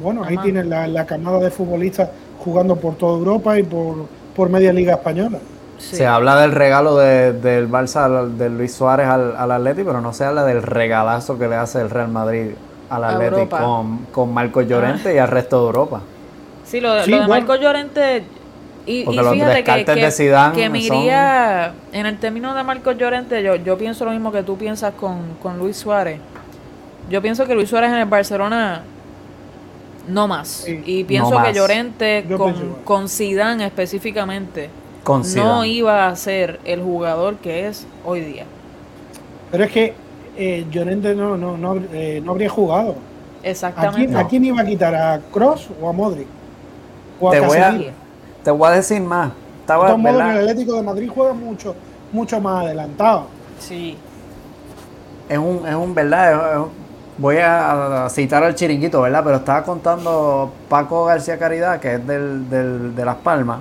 S3: Bueno, ahí tienen la, la camada de futbolistas jugando por toda Europa y por, por media liga española.
S2: Sí.
S1: Se habla del regalo de- del Barça de Luis Suárez al, al Atleti, pero no se habla del regalazo que le hace el Real Madrid al Atleti.
S2: Ah.
S1: con, con Marco Llorente y al resto de Europa.
S2: Sí, lo, de-
S3: Sí,
S2: lo de
S3: bueno.
S2: Marco Llorente. Y,
S1: Porque
S2: y
S1: los
S2: fíjate que,
S1: descartes
S2: que,
S1: de Zidane
S2: que me
S1: son-
S2: iría. En el término de Marco Llorente, yo, yo pienso lo mismo que tú piensas con, con Luis Suárez. Yo pienso que Luis Suárez en el Barcelona. No más.
S3: Sí.
S2: Y pienso
S1: No
S2: que. Llorente
S3: Yo
S2: con, con Zidane específicamente
S1: Con
S2: no iba a ser el jugador que es hoy día.
S3: Pero es que eh, Llorente no, no, no, eh, no habría jugado. ¿A
S2: Exactamente.
S3: a quién iba a quitar? ¿A Cross o a Modric? ¿O a
S1: Te voy, a, te voy a decir más.
S3: De
S1: Estaba,
S3: todos modos,
S1: ¿verdad?
S3: el Atlético de Madrid juega mucho, mucho más adelantado.
S2: Sí.
S1: Es un, es un verdad. es- voy a, citar al chiringuito, ¿verdad? Pero estaba contando Paco García Caridad, que es del, del- de Las Palmas,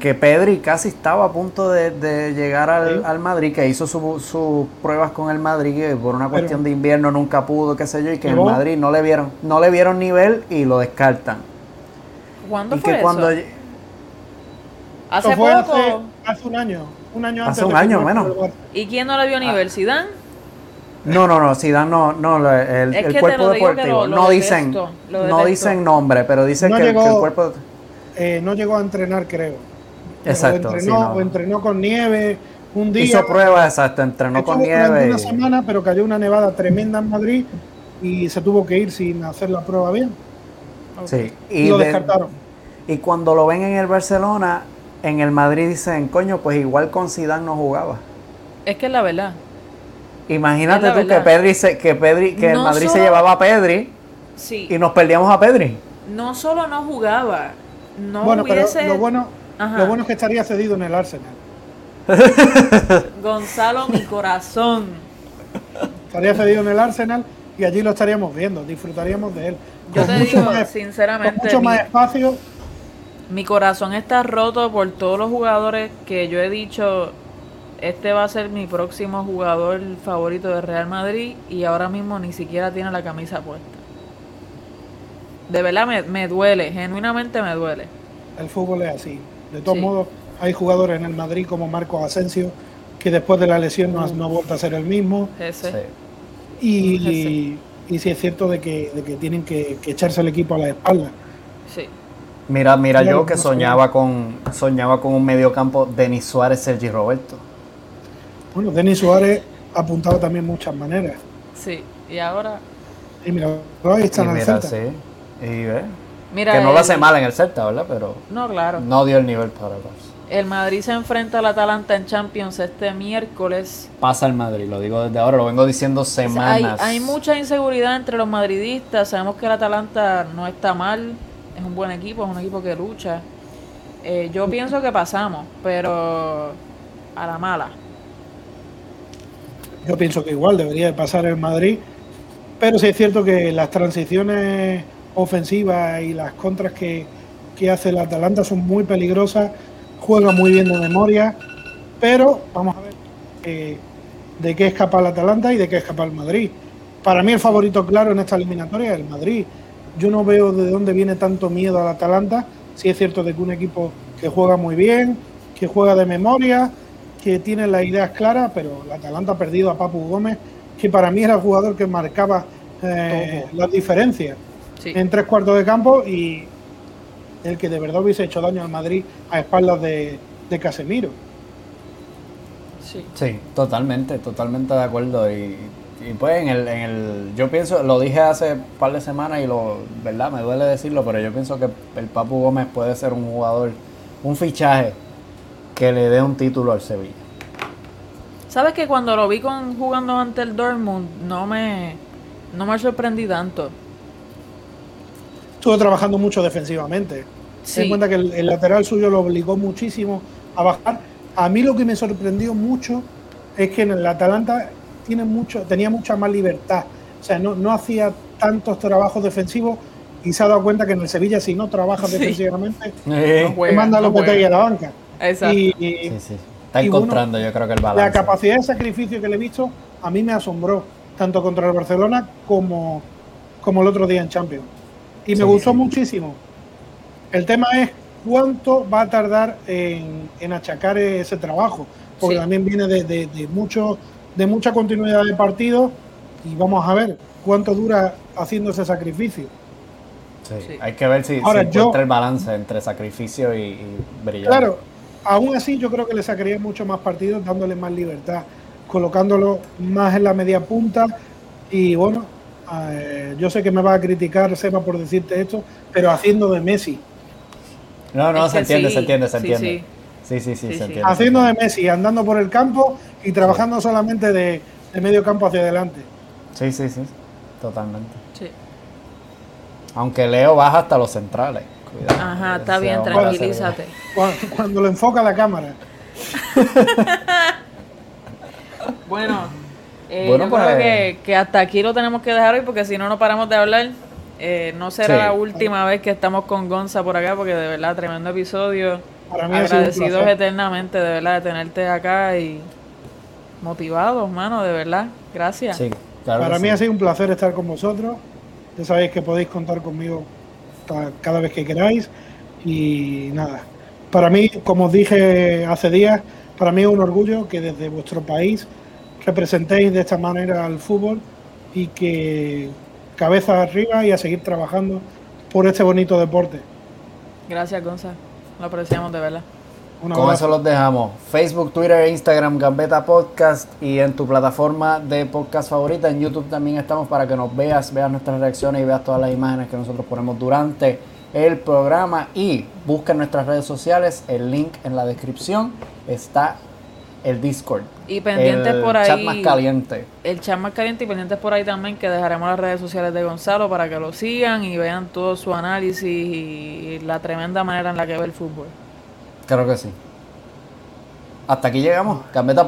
S1: que Pedri casi estaba a punto de, de llegar al,
S3: Sí.
S1: al Madrid, que hizo su- sus pruebas con el Madrid, y por una
S3: Pero-
S1: cuestión de invierno nunca pudo, qué sé yo, y que en Madrid no le vieron, no le vieron nivel y lo descartan.
S2: ¿Cuándo
S1: Y
S2: fue
S1: que cuando
S2: eso? Hace
S3: Eso
S2: poco.
S3: Hace, hace un año. Un año
S1: Hace
S3: antes
S1: un año, menos.
S2: ¿Y quién no le vio nivel? ¿Zidane?
S1: No, no, no, Zidane no, no, el,
S2: Es
S1: el
S2: que
S1: cuerpo deportivo.
S2: lo- lo
S1: no dicen,
S2: detesto,
S1: no dicen nombre, pero dicen
S3: No
S1: que, el cuerpo
S3: Eh, no llegó a entrenar, creo.
S1: Exacto,
S3: O
S1: sí,
S3: entrenó,
S1: no.
S3: o entrenó con nieve un día.
S1: hizo pruebas, exacto, entrenó con
S3: Estuvo durante
S1: nieve.
S3: una
S1: y-
S3: semana, pero cayó una nevada tremenda en Madrid y se tuvo que ir sin hacer la prueba bien.
S1: sí,
S3: Y,
S1: y,
S3: lo
S1: de-
S3: descartaron.
S1: y cuando lo ven en el Barcelona, en el Madrid dicen, coño, pues igual con Zidane no jugaba.
S2: Es que es la verdad.
S1: Imagínate tú que. Pedri se, que Pedri, que el Madrid se llevaba a Pedri
S2: Sí.
S1: y nos perdíamos a Pedri.
S2: No solo no jugaba, no
S3: bueno,
S2: hubiese.
S3: pero lo bueno,
S2: Ajá.
S3: lo bueno es que estaría cedido en el Arsenal.
S2: Gonzalo, mi corazón.
S3: Estaría cedido en el Arsenal y allí lo estaríamos viendo, disfrutaríamos de él.
S2: Yo
S3: Con
S2: te
S3: mucho
S2: digo,
S3: más- con
S2: sinceramente,
S3: mucho
S2: mi,
S3: más espacio.
S2: mi corazón está roto por todos los jugadores que yo he dicho. Este va a ser mi próximo jugador favorito de Real Madrid y ahora mismo ni siquiera tiene la camisa puesta. De verdad me, me duele, genuinamente me duele.
S3: El fútbol es así. De todos
S2: Sí.
S3: modos, hay jugadores en el Madrid como Marcos Asensio que después de la lesión no, ha- no ha vuelto a ser el mismo.
S2: Ese.
S1: Sí.
S3: Y,
S2: Sí.
S3: y sí es cierto de que, de que tienen que, que echarse el equipo a la espalda.
S2: Sí.
S1: Mira, mira yo que soñaba con soñaba con un mediocampo Denis Suárez, Sergi Roberto.
S3: Bueno, Denis Suárez ha apuntado también muchas maneras.
S2: Sí. Y ahora.
S3: Y mira, ahí está
S1: Y
S3: en el
S1: mira,
S3: Celta.
S1: sí. Y ve,
S2: Mira,
S1: que no lo hace mal en el Celta, ¿verdad? Pero
S2: No, claro.
S1: no dio el nivel para el Barça.
S2: El Madrid se enfrenta al Atalanta en Champions este miércoles.
S1: Pasa el Madrid, lo digo desde ahora, lo vengo diciendo
S2: Hay,
S1: semanas.
S2: hay mucha inseguridad entre los madridistas. Sabemos que el Atalanta no está mal. Es un buen equipo, es un equipo que lucha. Eh, yo pienso que pasamos, pero a la mala.
S3: Yo pienso que igual debería de pasar en Madrid. Pero sí es cierto que las transiciones ofensivas y las contras que, que hace el Atalanta son muy peligrosas juega muy bien de memoria, pero vamos a ver eh, de qué es capaz el Atalanta y de qué es capaz el Madrid. Para mí el favorito claro en esta eliminatoria es el Madrid. Yo no veo de dónde viene tanto miedo al Atalanta. Si es cierto de que un equipo que juega muy bien, que juega de memoria, que tiene las ideas claras, pero el Atalanta ha perdido a Papu Gómez, que para mí era el jugador que marcaba eh, las diferencias en tres cuartos de campo y el que de verdad hubiese hecho daño al Madrid a espaldas de, Casemiro.
S1: Sí. sí, totalmente, totalmente de acuerdo. Y, pues en el, en el, yo pienso, lo dije hace un par de semanas y lo, verdad, me duele decirlo, pero yo pienso que el Papu Gómez puede ser un jugador, un fichaje que le dé un título al Sevilla.
S2: ¿Sabes que cuando lo vi con, jugando ante el Dortmund no me, no me sorprendí tanto?
S3: Estuvo trabajando mucho defensivamente. Se da cuenta que el, lateral suyo lo obligó muchísimo a bajar. A mí lo que me sorprendió mucho es que en el Atalanta tiene mucho, tenía mucha más libertad. O sea, no, no hacía tantos trabajos defensivos y se ha dado cuenta que en el Sevilla, si no trabaja defensivamente, no manda los botellas a la banca.
S2: Exacto. Y,
S1: Está encontrando, yo creo que el balance.
S3: La capacidad de sacrificio que le he visto a mí me asombró, tanto contra el Barcelona como, como el otro día en Champions. Y me gustó muchísimo. El tema es cuánto va a tardar en, achacar ese trabajo, porque también viene de, mucho, de mucha continuidad de partido y vamos a ver cuánto dura haciendo ese sacrificio.
S1: Sí, hay que ver si, Ahora, encuentra el balance entre sacrificio y, y brillar.
S3: Claro, aún así yo creo que le sacaría mucho más partido dándole más libertad, colocándolo más en la media punta y bueno, eh, yo sé que me va a criticar Seba por decirte esto, pero haciendo de Messi.
S1: No, no, se entiende, se entiende, se entiende. Sí, sí, sí, se entiende.
S3: Haciendo de Messi, andando por el campo y trabajando solamente de, medio campo hacia adelante.
S1: Sí, sí, sí, totalmente. Sí. Aunque Leo baja hasta los centrales.
S2: Cuidado, Ajá, está bien, tranquilízate.
S3: Cuando, cuando lo enfoca la cámara.
S2: bueno. Eh, yo creo pues, que, hasta aquí lo tenemos que dejar hoy porque si no, no paramos de hablar. Eh, no será la última vez que estamos con Gonza por acá porque de verdad, tremendo episodio. Agradecidos eternamente de verdad de tenerte acá y motivados, mano, de verdad. Gracias.
S3: Para mí ha sido un placer estar con vosotros. Ya sabéis que podéis contar conmigo cada vez que queráis. Y nada, para mí, como os dije hace días, para mí es un orgullo que desde vuestro país representéis de esta manera al fútbol y que cabeza arriba y a seguir trabajando por este bonito deporte.
S2: Gracias, Gonzalo. Lo apreciamos de verdad.
S1: Con eso los dejamos. Facebook, Twitter, Instagram, Gambeta Podcast y en tu plataforma de podcast favorita. En YouTube también estamos para que nos veas, veas nuestras reacciones y veas todas las imágenes que nosotros ponemos durante el programa. Y busca en nuestras redes sociales. El link en la descripción está el Discord.
S2: Y pendientes por ahí.
S1: El chat más caliente.
S2: El chat más caliente y pendientes por ahí también que dejaremos las redes sociales de Gonzalo para que lo sigan y vean todo su análisis y la tremenda manera en la que ve el fútbol.
S1: Creo que sí. Hasta aquí llegamos. Cambeta